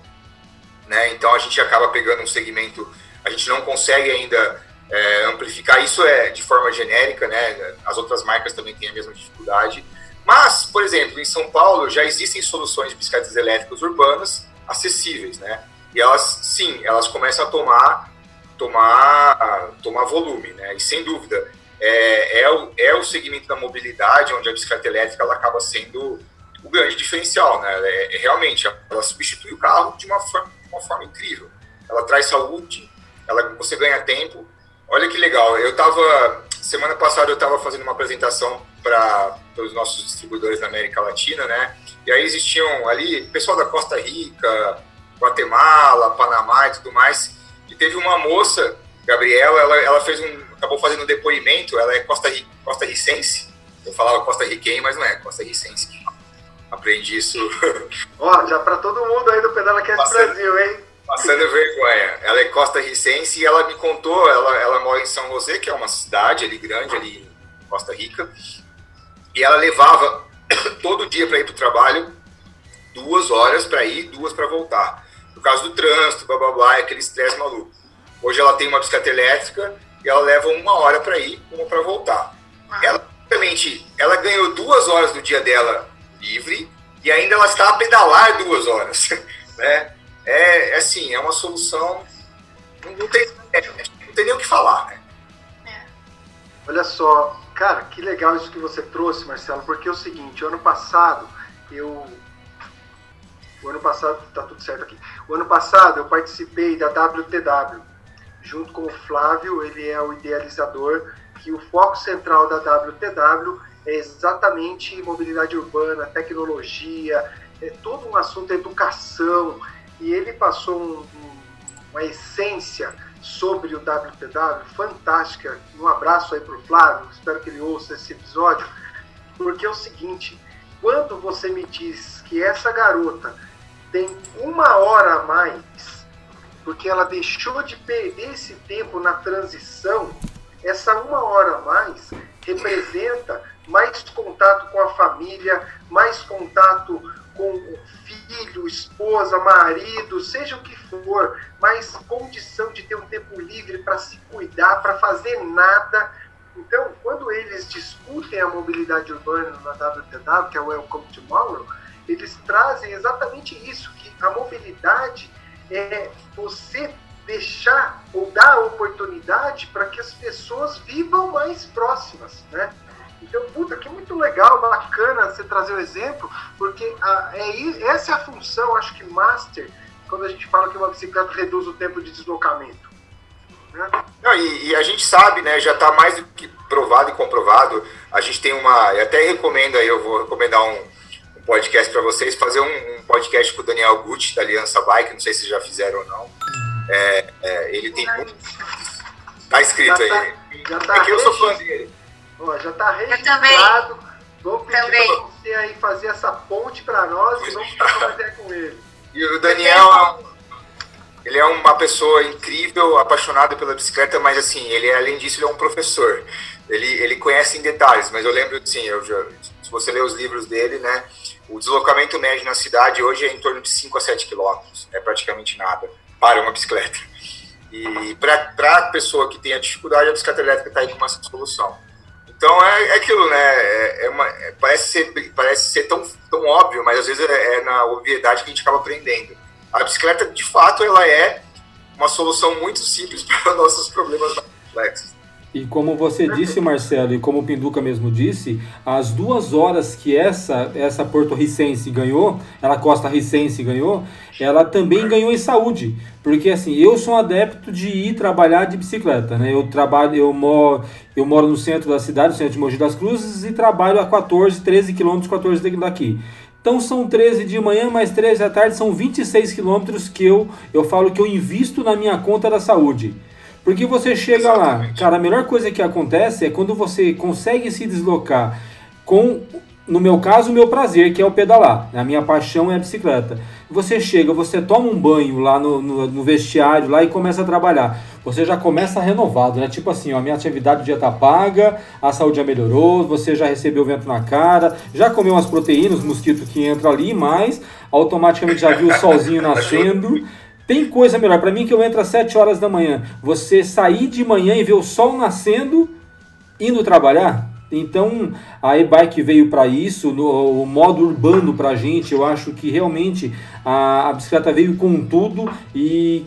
Né? Então, a gente acaba pegando um segmento, a gente não consegue ainda é, amplificar. Isso é de forma genérica, né? As outras marcas também têm a mesma dificuldade. Mas, por exemplo, em São Paulo já existem soluções de bicicletas elétricas urbanas acessíveis, né? E elas, sim, elas começam a tomar, tomar, tomar volume, né? E sem dúvida, é, é, o, é o segmento da mobilidade onde a bicicleta elétrica ela acaba sendo o grande diferencial, né? É, é, realmente, ela substitui o carro de uma forma, uma forma incrível. Ela traz saúde, ela, você ganha tempo. Olha que legal, eu estava, semana passada eu estava fazendo uma apresentação para os nossos distribuidores da América Latina, né? E aí existiam ali pessoal da Costa Rica, Guatemala, Panamá e tudo mais. E teve uma moça, Gabriela, ela, ela fez um, acabou fazendo um depoimento, ela é costa, costa ricense, eu falava costa riquenha, mas não é, costa ricense. Aprendi isso. Ó, já para todo mundo aí do Pedala Cast Brasil, hein? Passando vergonha. Ela é costa ricense e ela me contou, ela, ela mora em São José, que é uma cidade ali grande, ali em Costa Rica, e ela levava todo dia para ir para o trabalho duas horas para ir, duas para voltar. Por causa do trânsito, blá blá blá, aquele estresse maluco. Hoje ela tem uma bicicleta elétrica e ela leva uma hora para ir, uma para voltar. Ela, realmente, ela ganhou duas horas do dia dela livre e ainda ela está a pedalar duas horas. né? É, é assim, é uma solução. Não tem, é, não tem nem o que falar. Né? Olha só, cara, que legal isso que você trouxe, Marcelo, porque é o seguinte: ano passado eu. O ano passado, tá tudo certo aqui. O ano passado eu participei da WTW, junto com o Flávio, ele é o idealizador, que o foco central da WTW é exatamente mobilidade urbana, tecnologia, é todo um assunto educação, e ele passou um, um, uma essência sobre o WTW fantástica. Um abraço aí para o Flávio, espero que ele ouça esse episódio, porque é o seguinte: quando você me diz que essa garota tem uma hora a mais, porque ela deixou de perder esse tempo na transição, essa uma hora a mais representa mais contato com a família, mais contato com filho, esposa, marido, seja o que for, mais condição de ter um tempo livre para se cuidar, para fazer nada. Então, quando eles discutem a mobilidade urbana na WTW, que é o Welcome Tomorrow, eles trazem exatamente isso, que a mobilidade é você deixar ou dar oportunidade para que as pessoas vivam mais próximas, né? Então, puta, que muito legal, bacana você trazer o exemplo, porque a, é, essa é a função, acho que master, quando a gente fala que uma bicicleta reduz o tempo de deslocamento. Né? Não, e, e, a gente sabe, né, já está mais do que provado e comprovado, a gente tem uma, eu até recomendo aí, eu vou recomendar um, um podcast para vocês, fazer um, um, podcast com o Daniel Gucci, da Aliança Bike, não sei se já fizeram ou não. É, é, ele tem muito... Tá escrito já tá, aí. Já tá é que eu sou fã dele. Ó, já está registrado. Vou pedir para você aí fazer essa ponte para nós e vamos fazer com ele. E o Daniel, ele é uma pessoa incrível, apaixonada pela bicicleta, mas assim, ele além disso, ele é um professor. Ele, ele conhece em detalhes, mas eu lembro, assim, eu já, se você ler os livros dele, né, o deslocamento médio na cidade hoje é em torno de 5 a 7 quilômetros, é praticamente nada para uma bicicleta. E para a pessoa que tem a dificuldade, a bicicleta elétrica está aí com uma solução. Então é, é aquilo, né? É, é uma, é, parece ser, parece ser tão, tão óbvio, mas às vezes é, é, na obviedade que a gente acaba aprendendo. A bicicleta, de fato, ela é uma solução muito simples para nossos problemas complexos. E como você disse, Marcelo, e como o Pinduca mesmo disse, as duas horas que essa essa Porto Ricense ganhou, ela Costa Ricense ganhou, ela também ganhou em saúde. Porque assim, eu sou um adepto de ir trabalhar de bicicleta, né? Eu trabalho, eu moro, eu moro no centro da cidade, no centro de Mogi das Cruzes, e trabalho a 14, 13 quilômetros, 14 daqui. Então são 13 de manhã, mais 13 da tarde, são 26 quilômetros que eu, eu falo que eu invisto na minha conta da saúde. Porque você chega Exatamente. lá, cara, a melhor coisa que acontece é quando você consegue se deslocar com, no meu caso, o meu prazer, que é o pedalar. A minha paixão é a bicicleta. Você chega, você toma um banho lá no, no, no vestiário lá e começa a trabalhar. Você já começa renovado, né? Tipo assim, ó, a minha atividade do dia tá paga, a saúde já melhorou, você já recebeu vento na cara, já comeu umas proteínas, mosquito que entra ali, mas automaticamente já viu o solzinho nascendo. Tem coisa melhor. Para mim que eu entro às 7 horas da manhã. Você sair de manhã e ver o sol nascendo indo trabalhar. Então a e-bike veio para isso, no, o modo urbano para a gente. Eu acho que realmente a, a bicicleta veio com tudo e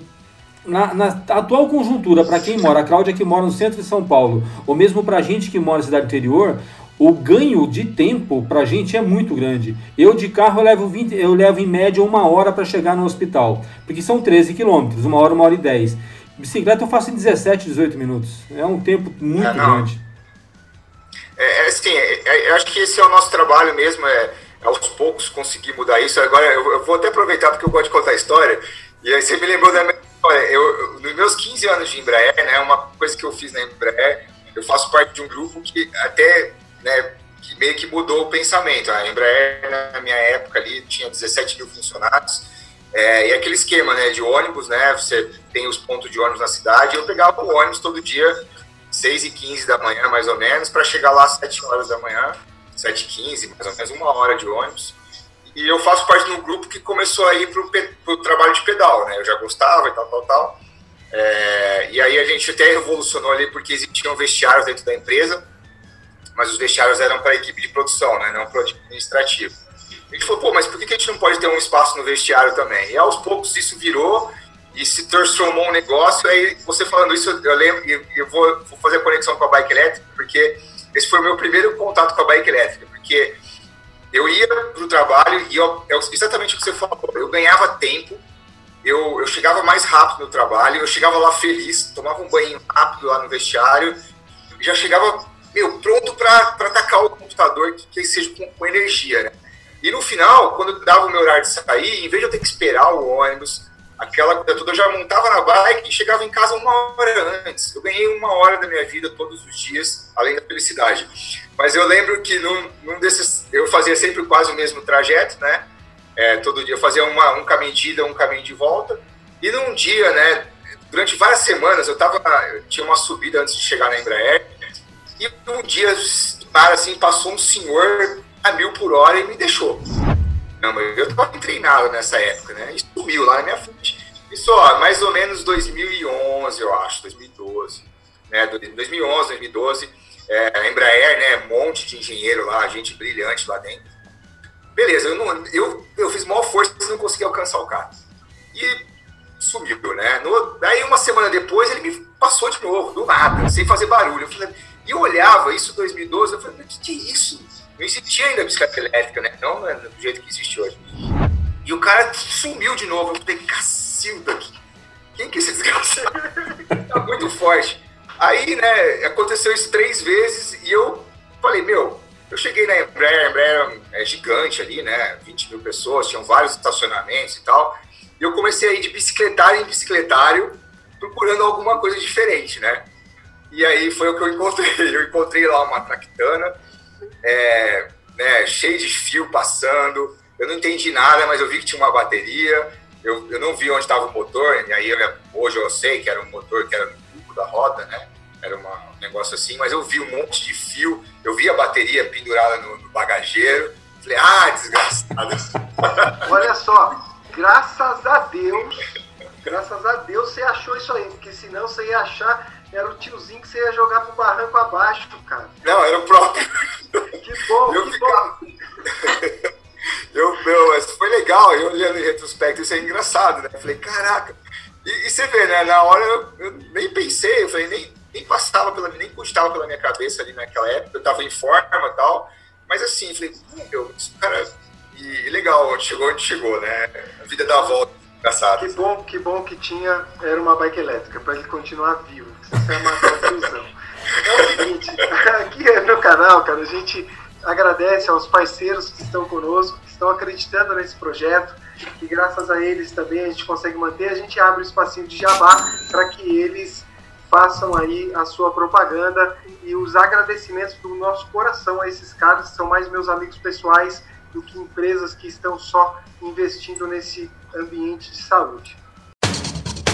na, na, atual conjuntura, para quem mora, a Cláudia que mora no centro de São Paulo, ou mesmo para a gente que mora na cidade interior, o ganho de tempo para a gente é muito grande. Eu de carro eu levo, 20, eu levo em média uma hora para chegar no hospital, porque são 13 quilômetros, uma hora, uma hora e 10. Bicicleta eu faço em 17, 18 minutos. É um tempo muito é, grande. É, é assim, é, é, eu acho que esse é o nosso trabalho mesmo, é aos poucos conseguir mudar isso. Agora, eu, eu vou até aproveitar porque eu gosto de contar a história, e aí você me lembrou da minha história. Eu, nos meus 15 anos de Embraer, né, uma coisa que eu fiz na Embraer, eu faço parte de um grupo que até né, que meio que mudou o pensamento. A Embraer, na minha época ali, tinha 17 mil funcionários, é, e aquele esquema né, de ônibus, né, você tem os pontos de ônibus na cidade, eu pegava o ônibus todo dia, 6 e 15 da manhã, mais ou menos, para chegar lá às 7 horas da manhã, 7 e 15, mais ou menos uma hora de ônibus. E eu faço parte de um grupo que começou a ir para o trabalho de pedal, né? Eu já gostava e tal, tal, tal. É, e aí a gente até revolucionou ali porque existiam vestiários dentro da empresa, mas os vestiários eram para a equipe de produção, né, não para o administrativo. A gente falou, pô, mas por que a gente não pode ter um espaço no vestiário também? E aos poucos isso virou e se transformou um negócio. Aí você falando isso, eu lembro, eu vou, vou fazer a conexão com a bike elétrica, porque esse foi o meu primeiro contato com a bike elétrica, porque eu ia para o trabalho e eu, é exatamente o que você falou, eu ganhava tempo, eu, eu chegava mais rápido no trabalho, eu chegava lá feliz, tomava um banho rápido lá no vestiário, já chegava meu, pronto para atacar o computador que, que seja com, com, energia, né? E no final, quando dava o meu horário de sair, em vez de eu ter que esperar o ônibus, aquela coisa toda, eu já montava na bike e chegava em casa uma hora antes. Eu ganhei uma hora da minha vida todos os dias, além da felicidade. Mas eu lembro que num, num desses, eu fazia sempre quase o mesmo trajeto, né? É, todo dia eu fazia uma, um caminho de ida, um caminho de volta. E num dia, né, durante várias semanas, eu tava, eu tinha uma subida antes de chegar na Embraer, e um dia, cara, assim, passou um senhor a mil por hora e me deixou. Mas eu tava treinado nessa época, né? E sumiu lá na minha frente. Isso, ó, mais ou menos 2011, eu acho, 2012. Né? 2011, 2012. É, Embraer, né? Monte de engenheiro lá, gente brilhante lá dentro. Beleza, eu, não, eu, eu fiz maior força e não consegui alcançar o cara. E sumiu, né? No, daí, uma semana depois, ele me passou de novo, do nada, sem fazer barulho. Eu e eu olhava isso em 2012, eu falei, o que, que é isso? Não existia ainda bicicleta elétrica, né? Não né, do jeito que existe hoje. E o cara sumiu de novo. Eu falei, cacilda, quem que é esse desgraçado? tá muito forte. Aí, né, aconteceu isso três vezes e eu falei, meu, eu cheguei na Embraer, a Embraer é gigante ali, né, 20 mil pessoas, tinham vários estacionamentos e tal, e eu comecei a ir de bicicletário em bicicletário, procurando alguma coisa diferente, né. E aí foi o que eu encontrei. Eu encontrei lá uma tractana, é, né, cheio de fio passando. Eu não entendi nada, mas eu vi que tinha uma bateria. Eu, eu não vi onde estava o motor, e aí eu, hoje eu sei que era um motor que era no cubo da roda, né? Era uma, um negócio assim, mas eu vi um monte de fio, eu vi a bateria pendurada no, no bagageiro. Falei, ah, desgraçado. Olha só, graças a Deus, graças a Deus você achou isso aí, porque senão você ia achar era o tiozinho que você ia jogar pro barranco abaixo, cara. Não, era o próprio. Que bom, eu que ficava... bom. eu, meu, foi legal, eu olhando em retrospecto, isso é engraçado, né? Eu falei, caraca. E, e, você vê, né? Na hora eu, eu, nem pensei, eu falei, nem, nem passava pela nem custava pela minha cabeça ali naquela época, eu tava em forma e tal. Mas assim, falei, hum, meu, esse cara. E legal, onde chegou, onde chegou, né? A vida dá a volta. Engraçado. Que bom, que bom que tinha, era uma bike elétrica, para ele continuar vivo. É uma conclusão. É o seguinte, aqui no canal, cara, a gente agradece aos parceiros que estão conosco, que estão acreditando nesse projeto, e graças a eles também a gente consegue manter, a gente abre o espacinho de jabá para que eles façam aí a sua propaganda e os agradecimentos do nosso coração a esses caras, que são mais meus amigos pessoais do que empresas que estão só investindo nesse ambiente de saúde.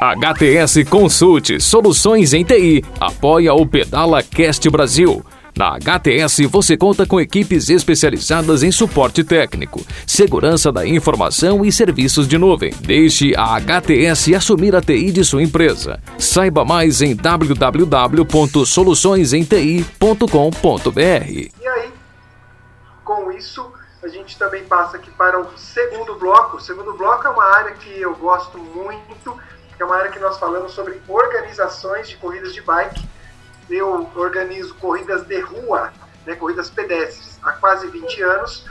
HTS Consulte Soluções em TI apoia o Pedala Cast Brasil Na HTS você conta com equipes especializadas em suporte técnico, segurança da informação e serviços de nuvem. Deixe a HTS assumir a TI de sua empresa. Saiba mais em www.soluçõesenti.com.br. E aí, com isso, a gente também passa aqui para o segundo bloco. O segundo bloco é uma área que eu gosto muito, que é uma área que nós falamos sobre organizações de corridas de bike eu organizo corridas de rua, né, corridas pedestres, há quase 20 anos,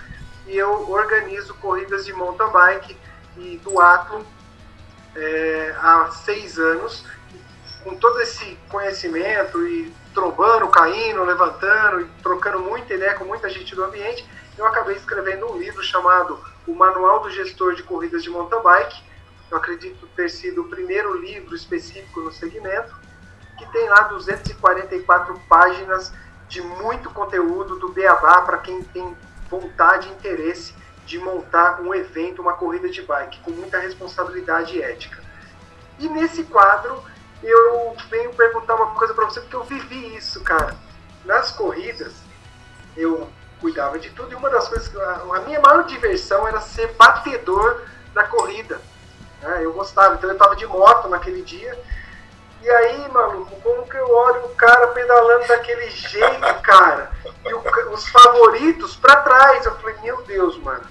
e eu organizo corridas de mountain bike e duatlo é, há seis anos, com todo esse conhecimento e trombando, caindo, levantando e trocando muita ideia com muita gente do ambiente, eu acabei escrevendo um livro chamado O Manual do Gestor de Corridas de Mountain Bike. Eu acredito ter sido o primeiro livro específico no segmento que tem lá 244 páginas de muito conteúdo do Beabá para quem tem vontade e interesse de montar um evento, uma corrida de bike, com muita responsabilidade ética. E nesse quadro, eu venho perguntar uma coisa para você, porque eu vivi isso, cara. Nas corridas, eu cuidava de tudo, e uma das coisas que. A minha maior diversão era ser batedor da corrida. Né? Eu gostava, então eu estava de moto naquele dia, e aí, maluco, como que eu olho o cara pedalando daquele jeito, cara? E o, os favoritos pra trás. Eu falei, meu Deus, mano,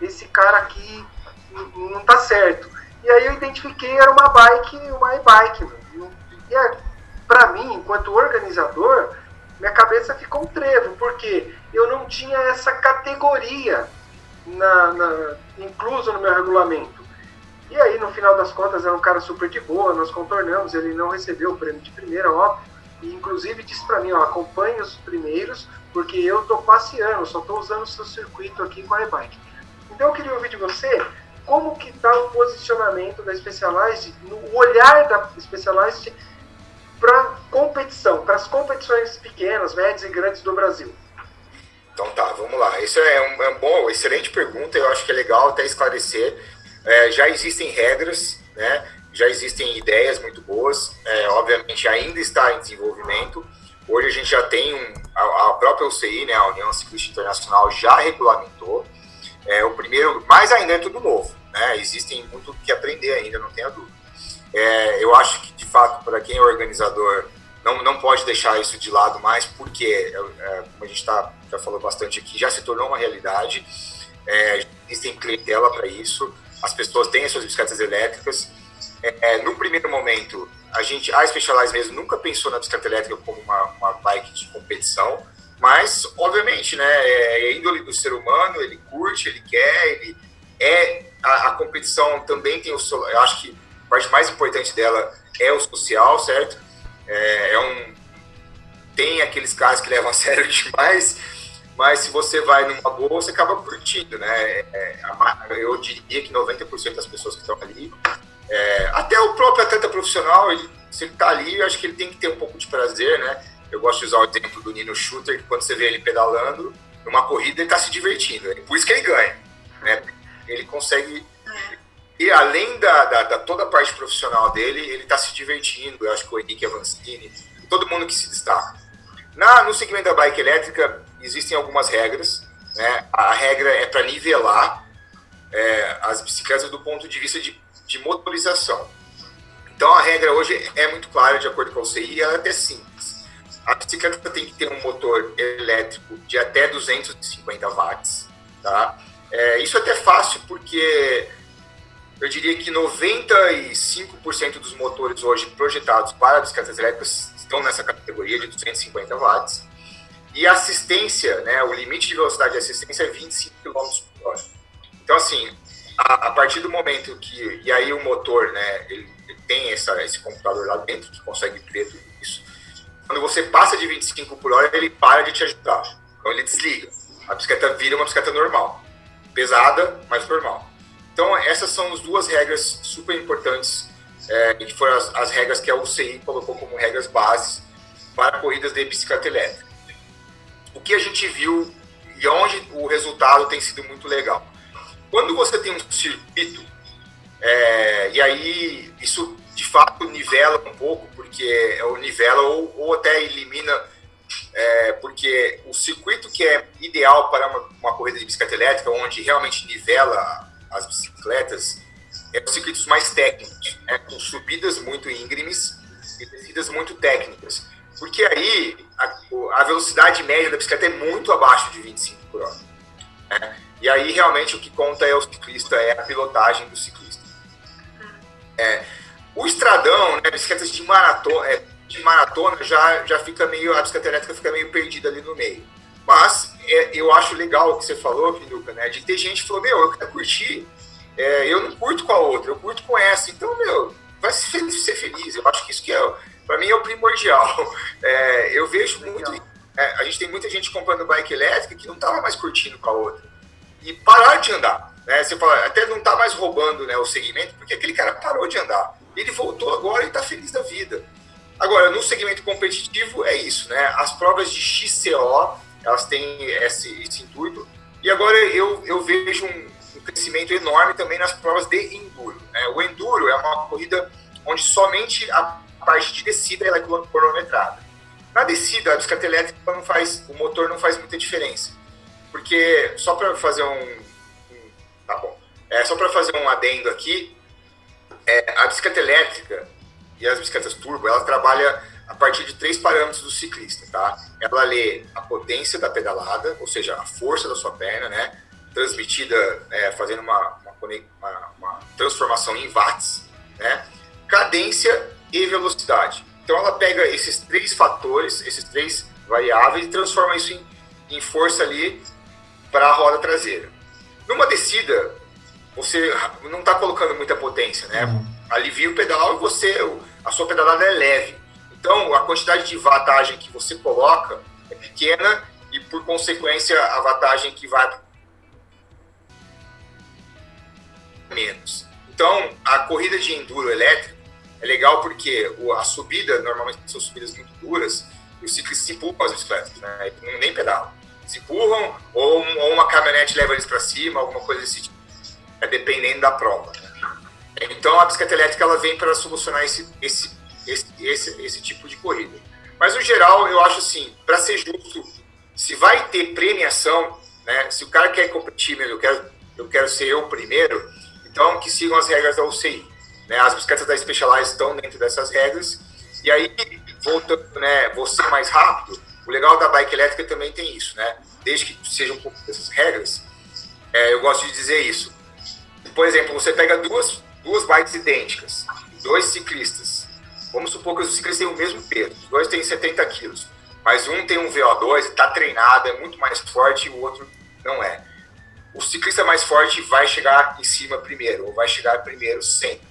esse cara aqui não tá certo. E aí eu identifiquei, era uma bike, uma e-bike, mano. E é, pra mim, enquanto organizador, minha cabeça ficou um trevo, porque eu não tinha essa categoria na, na, incluso no meu regulamento. E aí, no final das contas, era um cara super de boa, nós contornamos, ele não recebeu o prêmio de primeira, óbvio, e inclusive disse para mim, ó, acompanhe os primeiros, porque eu tô passeando, só tô usando o seu circuito aqui com a e-bike. Então eu queria ouvir de você como que tá o posicionamento da Specialized, no olhar da Specialized para competição, para as competições pequenas, médias e grandes do Brasil. Então tá, vamos lá. Isso é um, é um bom, excelente pergunta. Eu acho que é legal até esclarecer é, já existem regras, né? já existem ideias muito boas, é, obviamente ainda está em desenvolvimento. Hoje a gente já tem um, a, a, própria UCI, né, a União Ciclista Internacional, já regulamentou. É, o primeiro, mas ainda é tudo novo, né? Existem muito que aprender ainda, não tenha dúvida. É, eu acho que, de fato, para quem é organizador, não, não pode deixar isso de lado mais, porque, é, é como a gente tá, já falou bastante aqui, já se tornou uma realidade. É, existem clientela para isso as pessoas têm as suas bicicletas elétricas. É, é, no primeiro momento, a gente, a Specialized mesmo nunca pensou na bicicleta elétrica como uma, uma bike de competição, mas, obviamente, né, é, é índole do ser humano, ele curte, ele quer, ele é, a, a competição também tem o seu, eu acho que a parte mais importante dela é o social, certo? É, é um, tem aqueles caras que levam a sério demais, mas se você vai numa boa, você acaba curtindo, né? É, eu diria que 90% das pessoas que estão ali, é, até o próprio atleta profissional, ele, se ele está ali, eu acho que ele tem que ter um pouco de prazer, né? Eu gosto de usar o exemplo do Nino Shooter, que quando você vê ele pedalando, numa corrida, ele está se divertindo, é por isso que ele ganha, né? Ele consegue e além da, da, da, toda a parte profissional dele, ele está se divertindo. Eu acho que o Henrique Avancini, todo mundo que se destaca. Na, no segmento da bike elétrica, existem algumas regras. Né? A regra é para nivelar é, as bicicletas do ponto de vista de, de, motorização. Então a regra hoje é muito clara, de acordo com a UCI, ela é até simples. A bicicleta tem que ter um motor elétrico de até 250 watts. Tá? É, isso é até fácil porque eu diria que 95% dos motores hoje projetados para bicicletas elétricas estão nessa categoria de 250 watts. E assistência, né, o limite de velocidade de assistência é 25 km por hora. Então, assim, a, a, partir do momento que. E aí o motor, né, ele, ele tem essa, esse computador lá dentro que consegue ver tudo isso. Quando você passa de 25 por hora, ele para de te ajudar. Então ele desliga. A bicicleta vira uma bicicleta normal. Pesada, mas normal. Então, essas são as duas regras super importantes, é, que foram as, as regras que a UCI colocou como regras bases para corridas de bicicleta elétrica o que a gente viu e onde o resultado tem sido muito legal. Quando você tem um circuito, é, e aí isso de fato nivela um pouco, porque é nivela ou, ou até elimina é, porque o circuito que é ideal para uma, uma, corrida de bicicleta elétrica, onde realmente nivela as bicicletas, é os circuitos mais técnicos, né, com subidas muito íngremes e descidas muito técnicas. Porque aí a, a, velocidade média da bicicleta é muito abaixo de 25 por hora. Né? E aí realmente o que conta é o ciclista, é a pilotagem do ciclista. É, o estradão, né, bicicletas de maratona, é, de maratona já, já fica meio, a bicicleta elétrica fica meio perdida ali no meio. Mas é, eu acho legal o que você falou, Finuca, né? De ter gente que falou, meu, eu quero curtir, é, eu não curto com a outra, eu curto com essa. Então, meu, vai ser feliz. Eu acho que isso que é, para mim é o primordial. É, eu vejo muito, é, a gente tem muita gente comprando bike elétrica que não tava mais curtindo com a outra. E parar de andar, né? Você fala, até não tá mais roubando né, o segmento, porque aquele cara parou de andar. Ele voltou agora e tá feliz da vida. Agora, no segmento competitivo é isso, né? As provas de XCO, elas têm esse, esse intuito. E agora eu, eu vejo um, um crescimento enorme também nas provas de enduro. Né? O enduro é uma corrida onde somente a parte de descida ela é cronometrada. Na descida, a bicicleta elétrica não faz, o motor não faz muita diferença. Porque, só para fazer um, um, Tá bom. É, só para fazer um adendo aqui, é, a bicicleta elétrica e as bicicletas turbo, ela trabalha a partir de três parâmetros do ciclista, tá? Ela lê a potência da pedalada, ou seja, a força da sua perna, né? Transmitida, é, fazendo uma, uma, uma, transformação em watts, né? Cadência e velocidade. Então ela pega esses três fatores, esses três variáveis e transforma isso em, em força ali para a roda traseira. Numa descida, você não está colocando muita potência, né? Uhum. Alivia o pedal e você a sua pedalada é leve. Então, a quantidade de vantagem que você coloca é pequena e, por consequência, a vantagem que vai menos. Então, a corrida de enduro elétrico é legal porque a subida, normalmente são subidas muito duras, e os ciclistas empurram as bicicletas, né? nem pedalam. Se empurram, ou, ou uma caminhonete leva eles para cima, alguma coisa desse tipo. É dependendo da prova. Né? Então a bicicleta elétrica ela vem para solucionar esse, esse, esse, esse, esse tipo de corrida. Mas no geral, eu acho assim, para ser justo, se vai ter premiação, né, se o cara quer competir eu quero, eu quero ser eu primeiro, então que sigam as regras da UCI. Né? As bicicletas da Specialized estão dentro dessas regras. E aí, voltando, né, você mais rápido, o legal da bike elétrica também tem isso, né? Desde que sejam um pouco dessas regras, é, eu gosto de dizer isso. Por exemplo, você pega duas duas bikes idênticas, dois ciclistas. Vamos supor que os ciclistas têm o mesmo peso, os dois têm 70 quilos, mas um tem um VO2, está treinado, é muito mais forte e o outro não é. O ciclista mais forte vai chegar em cima primeiro, ou vai chegar primeiro sempre.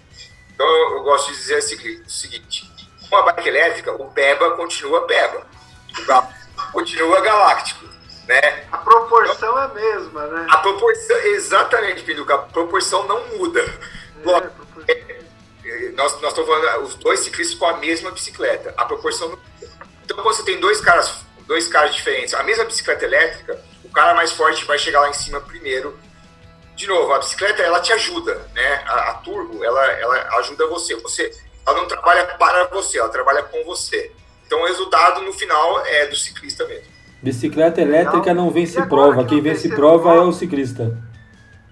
Então eu gosto de dizer o seguinte: uma bike elétrica, o Peba continua Peba, o continua galáctico. Né? A proporção então, é a mesma, né? A proporção, exatamente, Pinduca, a proporção não muda. É, é, nós, nós estamos falando os dois ciclistas com a mesma bicicleta. A proporção. Então, quando você tem dois caras, dois caras diferentes, a mesma bicicleta elétrica, o cara mais forte vai chegar lá em cima primeiro. De novo, a bicicleta ela te ajuda, né? A, a turbo ela, ela ajuda você. Você, ela não trabalha para você, ela trabalha com você. Então, o resultado no final é do ciclista mesmo. Bicicleta elétrica não vence prova, quem vence prova é o ciclista.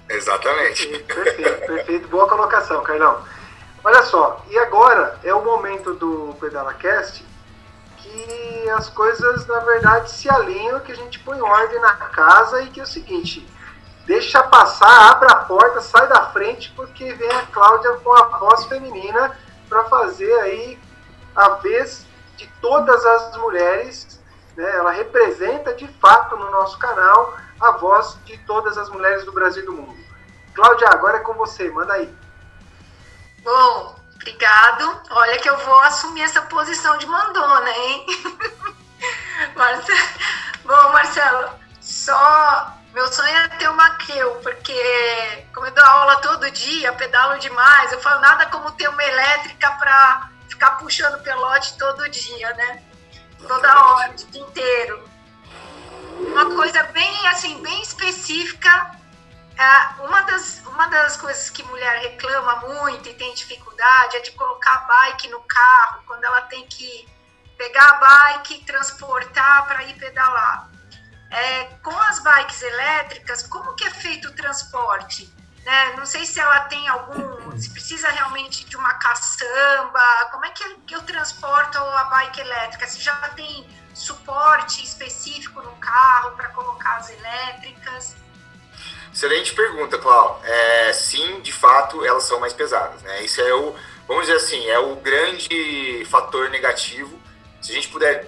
Exatamente. Perfeito, perfeito. Boa colocação, Carlão. Olha só, e agora é o momento do PedalaCast que as coisas, na verdade, se alinham, que a gente põe ordem na casa e que é o seguinte, deixa passar, abre a porta, sai da frente, porque vem a Cláudia com a voz feminina para fazer aí a vez de todas as mulheres, né? ela representa de fato no nosso canal a voz de todas as mulheres do Brasil e do mundo. Cláudia, agora é com você, manda aí. Bom, obrigado. Olha que eu vou assumir essa posição de mandona, hein? Marcelo. Bom, Marcelo, só meu sonho é ter uma Keu, porque como eu dou aula todo dia, pedalo demais, eu falo nada como ter uma elétrica para ficar puxando pelote todo dia, né? Toda hora, o dia inteiro uma coisa bem assim, bem específica. É, uma, das, uma das coisas que mulher reclama muito e tem dificuldade é de colocar a bike no carro quando ela tem que pegar a bike, transportar para ir pedalar. É, com as bikes elétricas, como que é feito o transporte? Né? Não sei se ela tem algum, se precisa realmente de uma caçamba, como é que, que eu transporto a bike elétrica? Se já tem suporte específico no carro para colocar as elétricas? Excelente pergunta, Clau. É, sim, de fato, elas são mais pesadas. Né? Isso é o, vamos dizer assim, é o grande fator negativo. Se a gente puder,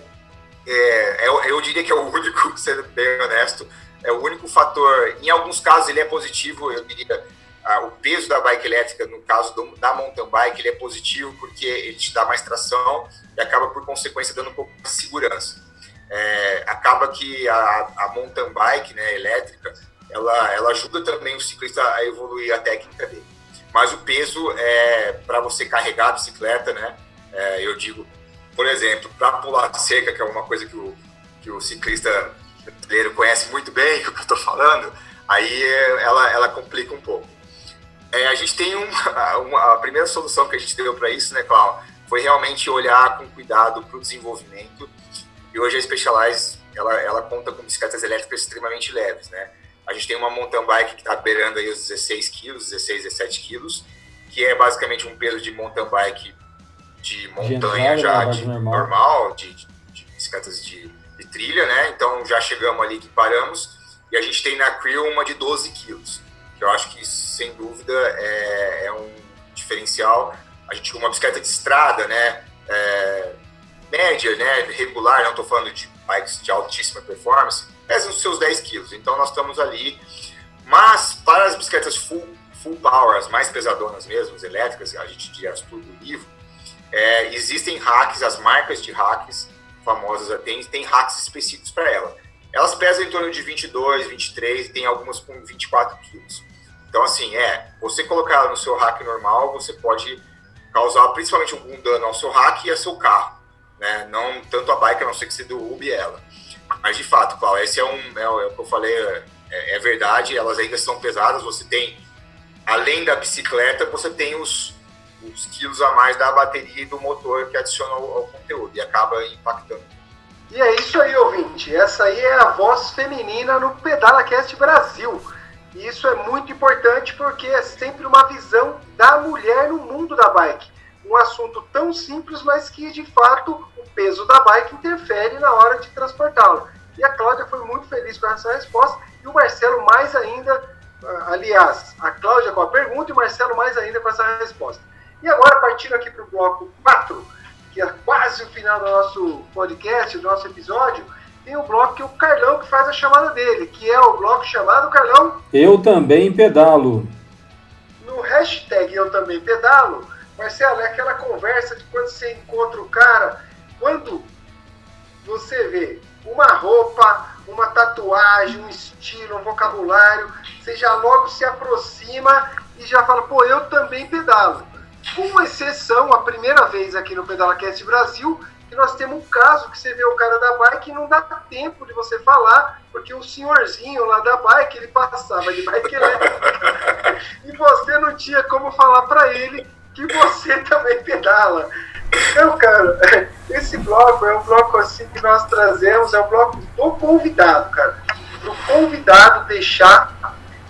é, eu, é eu diria que é o único, sendo bem honesto, é o único fator. Em alguns casos ele é positivo, eu diria. Ah, o peso da bike elétrica, no caso do, da mountain bike, ele é positivo porque ele te dá mais tração e acaba, por consequência, dando um pouco de segurança. É, acaba que a, a mountain bike né, elétrica ela, ela ajuda também o ciclista a evoluir a técnica dele. Mas o peso é para você carregar a bicicleta, né? É, eu digo, por exemplo, para pular cerca, que é uma coisa que o, que o ciclista brasileiro conhece muito bem, o que eu estou falando, aí ela, ela complica um pouco. É, a gente tem uma, uma, a primeira solução que a gente deu para isso, né, Cláudio, foi realmente olhar com cuidado para o desenvolvimento. E hoje a Specialized ela, ela conta com bicicletas elétricas extremamente leves, né? A gente tem uma mountain bike que está beirando aí os 16 quilos, 16, 17 quilos, que é basicamente um peso de mountain bike de montanha de já, de normal, normal de, de, de, bicicletas de, de, trilha, né? Então já chegamos ali que paramos. E a gente tem na Creel uma de 12 quilos, que eu acho que sem dúvida é, é um diferencial. A gente uma bicicleta de estrada, né? É, média, né? Regular, não estou falando de bikes de altíssima performance pesam os seus 10 quilos. Então nós estamos ali. Mas para as bicicletas full, full power, as mais pesadonas mesmo, as elétricas, a gente diria as turbo livre, é, existem hacks, as marcas de hacks famosas tem hacks específicos para ela. Elas pesam em torno de 22, 23 e tem algumas com 24 quilos. Então, assim, é, você colocar ela no seu hack normal, você pode causar principalmente algum dano ao seu hack e ao seu carro. Né? Não tanto a bike, a não ser que você derrube ela. Mas de fato, Paulo, esse é um. É, é o que eu falei, é, é, verdade, elas ainda são pesadas. Você tem, além da bicicleta, você tem os, os quilos a mais da bateria e do motor que adiciona ao, ao conteúdo e acaba impactando. E é isso aí, ouvinte. Essa aí é a voz feminina no PedalaCast Brasil. E isso é muito importante porque é sempre uma visão da mulher no mundo da bike. Um assunto tão simples, mas que de fato peso da bike interfere na hora de transportá-lo. E a Cláudia foi muito feliz com essa resposta e o Marcelo mais ainda, ah, aliás, a Cláudia com a pergunta e o Marcelo mais ainda com essa resposta. E agora, partindo aqui para o bloco 4, que é quase o final do nosso podcast, do nosso episódio, tem o bloco que é o Carlão que faz a chamada dele, que é o bloco chamado Carlão. Eu também pedalo. No hashtag Eu também pedalo, Marcelo, é aquela conversa de quando você encontra o cara quando você vê uma roupa, uma tatuagem, um estilo, um vocabulário, você já logo se aproxima e já fala, pô, eu também pedalo. Com exceção, a primeira vez aqui no PedalaCast Brasil, que nós temos um caso que você vê o cara da bike e não dá tempo de você falar, porque o senhorzinho lá da bike, ele passava de bike elétrica e você não tinha como falar para ele que você também pedala. Então, cara, esse bloco é um bloco assim que nós trazemos, é um bloco do convidado, cara. Do convidado deixar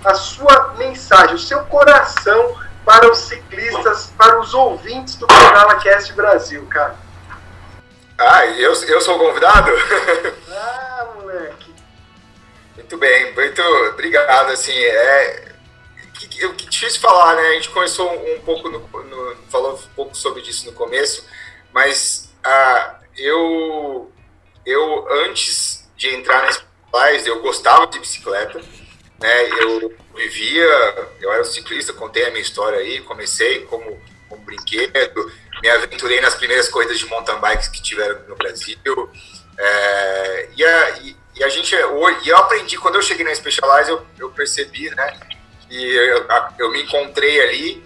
a sua mensagem, o seu coração para os ciclistas, para os ouvintes do Pedala Cast Brasil, cara. Ah, eu, eu sou o convidado? Ah, moleque. Muito bem, muito obrigado. Assim, é, que, que difícil falar, né? A gente começou um pouco, no, no, falou um pouco sobre isso no começo, mas ah, eu, eu antes de entrar país, eu gostava de bicicleta, né? Eu vivia, eu era um ciclista, contei a minha história aí, comecei como, como brinquedo, me aventurei nas primeiras corridas de mountain bikes que tiveram no Brasil, é, e, a, e, e, a gente, e eu aprendi, quando eu cheguei na Specialized, eu, eu percebi, né? E eu, eu me encontrei ali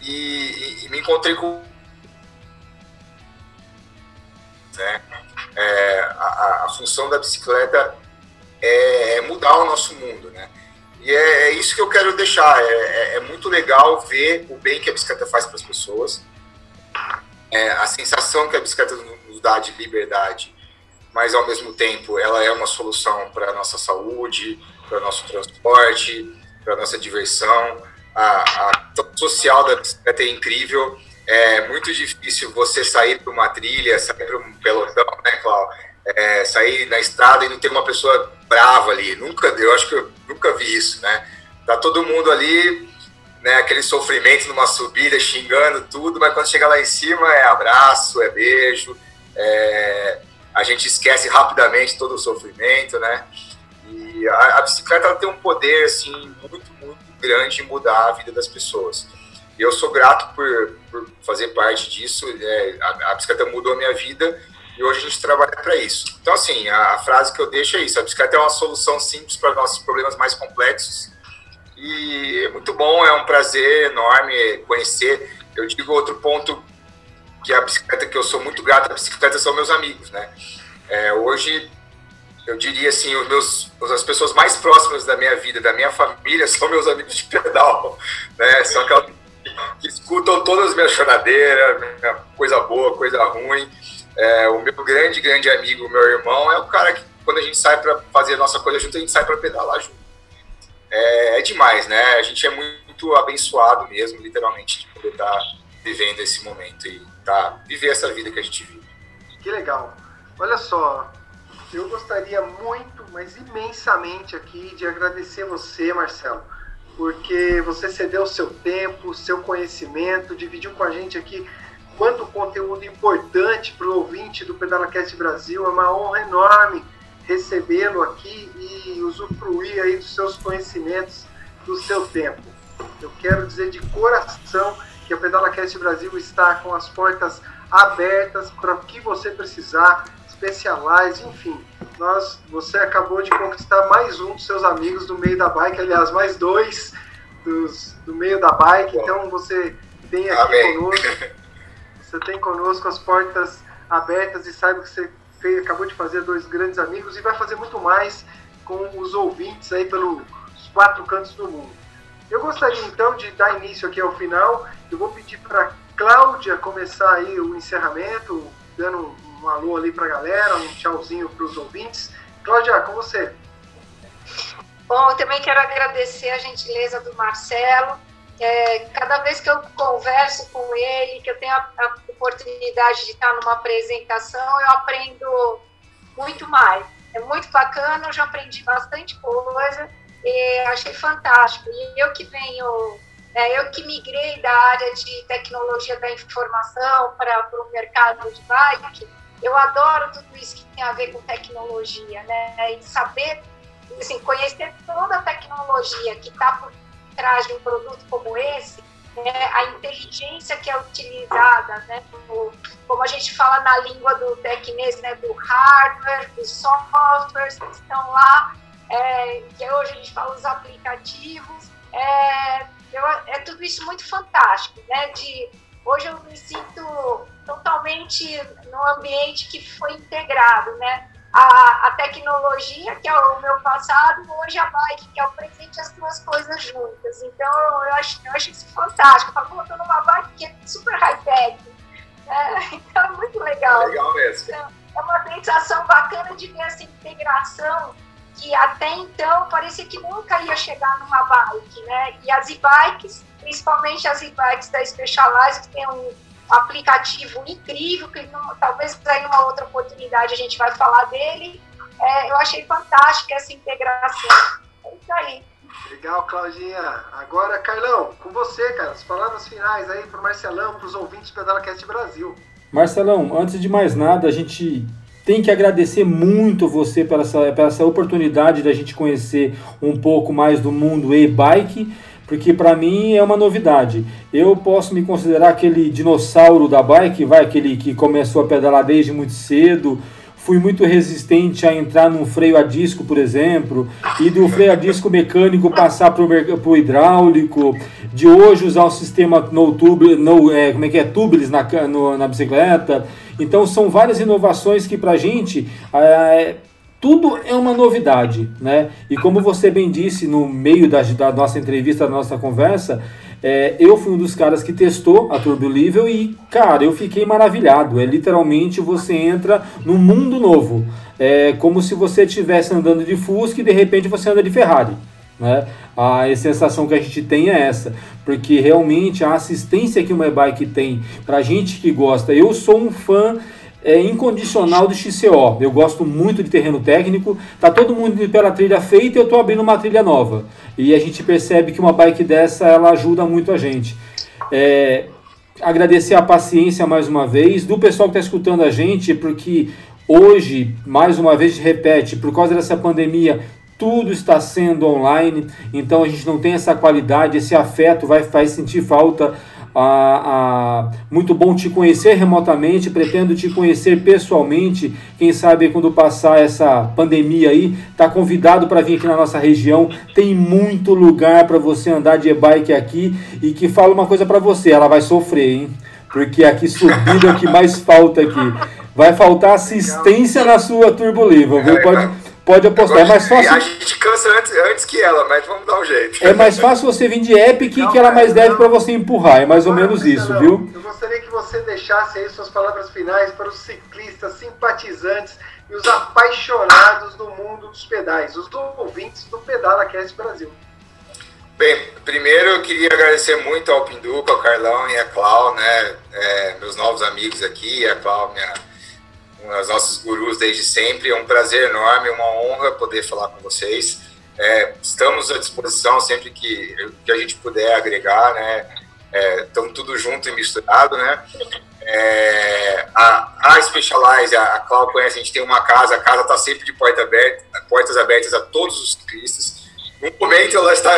e, e, me encontrei com. Né? É, a, a, função da bicicleta é, é, mudar o nosso mundo, né? E é, é isso que eu quero deixar. É, é, é muito legal ver o bem que a bicicleta faz para as pessoas. é, a sensação que a bicicleta nos dá de liberdade, mas ao mesmo tempo ela é uma solução para a nossa saúde, para o nosso transporte, para a nossa diversão. A, a social da bicicleta é incrível. É muito difícil você sair para uma trilha, sair para um pelotão, né, Cláudio? É, sair na estrada e não ter uma pessoa brava ali. Nunca, eu acho que eu nunca vi isso, né? Tá todo mundo ali, né? Aquele sofrimento numa subida, xingando tudo, mas quando chega lá em cima é abraço, é beijo, é, a gente esquece rapidamente todo o sofrimento, né? E a, a bicicleta tem um poder assim muito, muito grande em mudar a vida das pessoas. E eu sou grato por, por fazer parte disso. É, a, a, bicicleta mudou a minha vida e hoje a gente trabalha para isso. Então, assim, a, a, frase que eu deixo é isso: a bicicleta é uma solução simples para nossos problemas mais complexos. E é muito bom, é um prazer enorme conhecer. Eu digo outro ponto que a bicicleta, que eu sou muito grato à bicicleta, são meus amigos, né? É, hoje eu diria assim, os meus, as pessoas mais próximas da minha vida, da minha família, são meus amigos de pedal, né? São aquelas que escutam todas as minhas choradeiras, coisa boa, coisa ruim. É, o meu grande, grande amigo, meu irmão, é o cara que, quando a gente sai para fazer a nossa coisa junto, a gente sai para pedalar junto. É, é, demais, né? A gente é muito abençoado mesmo, literalmente, de poder estar tá vivendo esse momento e tá, viver essa vida que a gente vive. Que legal. Olha só, eu gostaria muito, mas imensamente aqui, de agradecer você, Marcelo, porque você cedeu o seu tempo, seu conhecimento, dividiu com a gente aqui quanto conteúdo importante para o ouvinte do PedalaCast Brasil. É uma honra enorme recebê-lo aqui e usufruir aí dos seus conhecimentos, do seu tempo. Eu quero dizer de coração que a PedalaCast Brasil está com as portas abertas para o que você precisar Specialized, enfim. Nós, você acabou de conquistar mais um dos seus amigos do meio da bike, aliás, mais dois dos, do meio da bike. Então você tem aqui Amém. conosco, você tem conosco as portas abertas e saiba que você fez, acabou de fazer dois grandes amigos e vai fazer muito mais com os ouvintes aí pelos quatro cantos do mundo. Eu gostaria então de dar início aqui ao final. Eu vou pedir para Cláudia começar aí o encerramento, dando um alô ali para a galera, um tchauzinho para os ouvintes. Cláudia, com você. Bom, eu também quero agradecer a gentileza do Marcelo. É, cada vez que eu converso com ele, que eu tenho a, a, oportunidade de estar numa apresentação, eu aprendo muito mais. É muito bacana, eu já aprendi bastante coisa e achei fantástico. E eu que venho é, eu que migrei da área de tecnologia da informação para o mercado de bike, eu adoro tudo isso que tem a ver com tecnologia, né? E saber, assim, conhecer toda a tecnologia que está por trás de um produto como esse, né? a inteligência que é utilizada, né? Como, como a gente fala na língua do tecnês, né? Do hardware, dos softwares que estão lá, é, que hoje a gente fala os aplicativos, é, eu, é tudo isso muito fantástico, né? De, hoje eu me sinto totalmente no ambiente que foi integrado, né? A, a, tecnologia, que é o meu passado, hoje a bike, que é o presente, as duas coisas juntas. Então, eu acho, eu acho isso fantástico. Tá colocando uma bike que é super high-tech. É, então, é muito legal. É legal mesmo. Então, é uma sensação bacana de ver essa integração que até então parecia que nunca ia chegar numa bike, né? E as e-bikes, principalmente as e-bikes da Specialized, que tem um aplicativo incrível, que não, talvez aí numa outra oportunidade a gente vai falar dele. É, eu achei fantástica essa integração. É isso aí. Legal, Claudinha. Agora, Carlão, com você, cara, as palavras finais aí para o Marcelão, para os ouvintes do PedalaCast Brasil. Marcelão, antes de mais nada, a gente tem que agradecer muito você pela essa, pela essa oportunidade da gente conhecer um pouco mais do mundo e-bike, porque para mim é uma novidade. Eu posso me considerar aquele dinossauro da bike, vai aquele que começou a pedalar desde muito cedo, fui muito resistente a entrar num freio a disco, por exemplo, e do freio a disco mecânico passar para o hidráulico, de hoje usar o sistema no tube, no, é, como é que é, tubeless na, no, na bicicleta. Então são várias inovações que para a gente é, tudo é uma novidade, né? E como você bem disse no meio da, da nossa entrevista, da nossa conversa, É, eu fui um dos caras que testou a Turbo Level e, cara, eu fiquei maravilhado. É literalmente você entra num mundo novo. É como se você estivesse andando de Fusca e de repente você anda de Ferrari. Né? A sensação que a gente tem é essa, porque realmente a assistência que uma e-bike tem para gente que gosta, eu sou um fã é, incondicional do XCO, eu gosto muito de terreno técnico, tá todo mundo indo pela trilha feita e eu estou abrindo uma trilha nova, e a gente percebe que uma bike dessa ela ajuda muito a gente. É, agradecer a paciência mais uma vez do pessoal que está escutando a gente, porque hoje, mais uma vez, repete, por causa dessa pandemia, tudo está sendo online, então a gente não tem essa qualidade, esse afeto, vai, vai sentir falta. Ah, ah, muito bom te conhecer remotamente, pretendo te conhecer pessoalmente. Quem sabe quando passar essa pandemia aí, tá convidado para vir aqui na nossa região. Tem muito lugar para você andar de e-bike aqui e que fala uma coisa para você, ela vai sofrer, hein? Porque aqui subida é o que mais falta aqui. Vai faltar assistência na sua Turbo Livre, viu? Pode Pode apostar. É mais fácil. A gente cansa antes, antes que ela, mas vamos dar um jeito. É mais fácil você vir de Epic não, que ela mais deve para você empurrar. É mais ou menos isso, não. viu? Eu gostaria que você deixasse aí suas palavras finais para os ciclistas, simpatizantes e os apaixonados do mundo dos pedais, os ouvintes do Pedala Cast Brasil. Bem, primeiro eu queria agradecer muito ao Pinduca, ao Carlão e a Clau, né? É, meus novos amigos aqui, a Clau, minha os nossos gurus desde sempre. É um prazer enorme, uma honra poder falar com vocês. É, estamos à disposição sempre que, que a gente puder agregar, né? Estamos é, tudo junto e misturado, né? É, a, a Specialize, a, a Clau conhece, a gente tem uma casa, a casa está sempre de porta aberta, portas abertas a todos os ciclistas. No momento ela está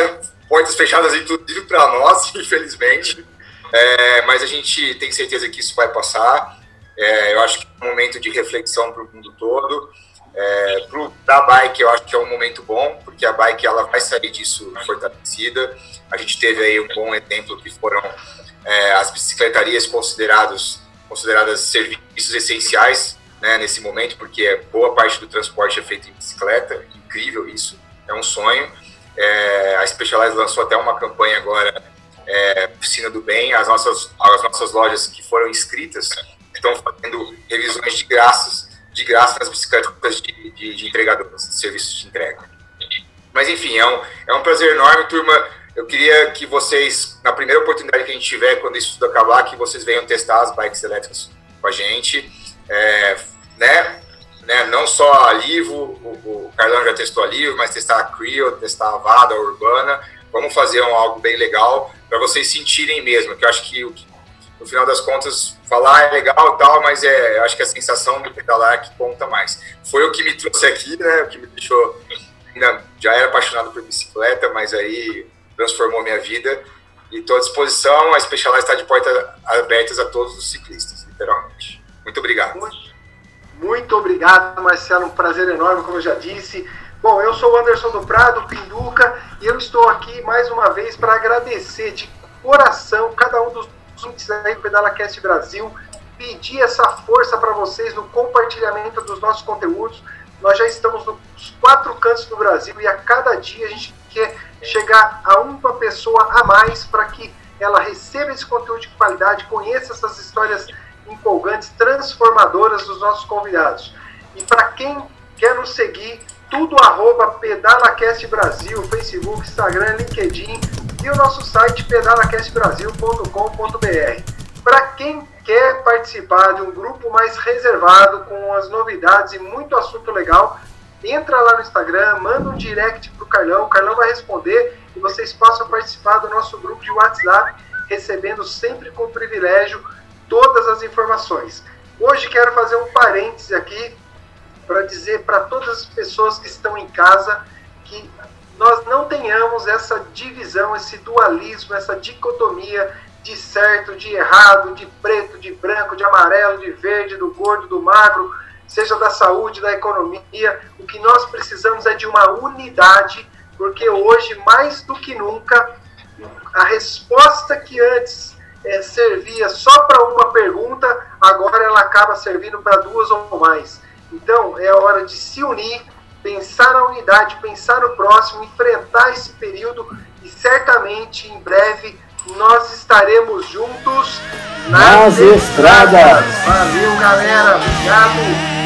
portas fechadas, inclusive para nós, infelizmente. É, mas a gente tem certeza que isso vai passar. É, eu acho que é um momento de reflexão para o mundo todo. É, para a bike, eu acho que é um momento bom, porque a bike ela vai sair disso fortalecida. A gente teve aí um bom exemplo que foram é, as bicicletarias considerados, consideradas serviços essenciais né, nesse momento, porque boa parte do transporte é feito em bicicleta, incrível isso, é um sonho. É, a Specialized lançou até uma campanha agora, é, Oficina do Bem, as nossas, as nossas lojas que foram inscritas estão fazendo revisões de graças, de graça nas bicicletas de, de, de entregadores, de serviços de entrega. Mas enfim, é um, é um prazer enorme, turma. Eu queria que vocês, na primeira oportunidade que a gente tiver, quando isso tudo acabar, que vocês venham testar as bikes elétricas com a gente. É, né? né? Não só a Livo, o, o Carlão já testou a Livo, mas testar a Creo, testar a Vada, a Urbana. Vamos fazer um, algo bem legal para vocês sentirem mesmo, que eu acho que no final das contas falar é legal tal, mas é, acho que a sensação do pedalar é que conta mais. Foi o que me trouxe aqui, né? O que me deixou. Ainda, já era apaixonado por bicicleta, mas aí transformou minha vida. E estou à disposição. A Specialized está de portas abertas a todos os ciclistas, literalmente. Muito obrigado. Muito obrigado, Marcelo. Um prazer enorme, como eu já disse. Bom, eu sou o Anderson do Prado, Pinduca, e eu estou aqui mais uma vez para agradecer de coração cada um dos ouvintes aí do PedalaCast Brasil, pedir essa força para vocês no compartilhamento dos nossos conteúdos. Nós já estamos nos quatro cantos do Brasil e a cada dia a gente quer chegar a uma pessoa a mais para que ela receba esse conteúdo de qualidade, conheça essas histórias empolgantes, transformadoras dos nossos convidados. E para quem quer nos seguir, tudo arroba PedalaCast Brasil, Facebook, Instagram, LinkedIn, e o nosso site pedalacastbrasil.com.br. Para quem quer participar de um grupo mais reservado com as novidades e muito assunto legal, entra lá no Instagram, manda um direct para o Carlão, o Carlão vai responder e vocês possam participar do nosso grupo de WhatsApp, recebendo sempre com privilégio todas as informações. Hoje quero fazer um parêntese aqui para dizer para todas as pessoas que estão em casa que nós não tenhamos essa divisão, esse dualismo, essa dicotomia de certo, de errado, de preto, de branco, de amarelo, de verde, do gordo, do magro, seja da saúde, da economia. O que nós precisamos é de uma unidade, porque hoje, mais do que nunca, a resposta que antes é, servia só para uma pergunta, agora ela acaba servindo para duas ou mais. Então, é hora de se unir pensar a unidade, pensar o próximo, enfrentar esse período e certamente em breve nós estaremos juntos nas, nas estradas. estradas. Valeu, galera. Obrigado.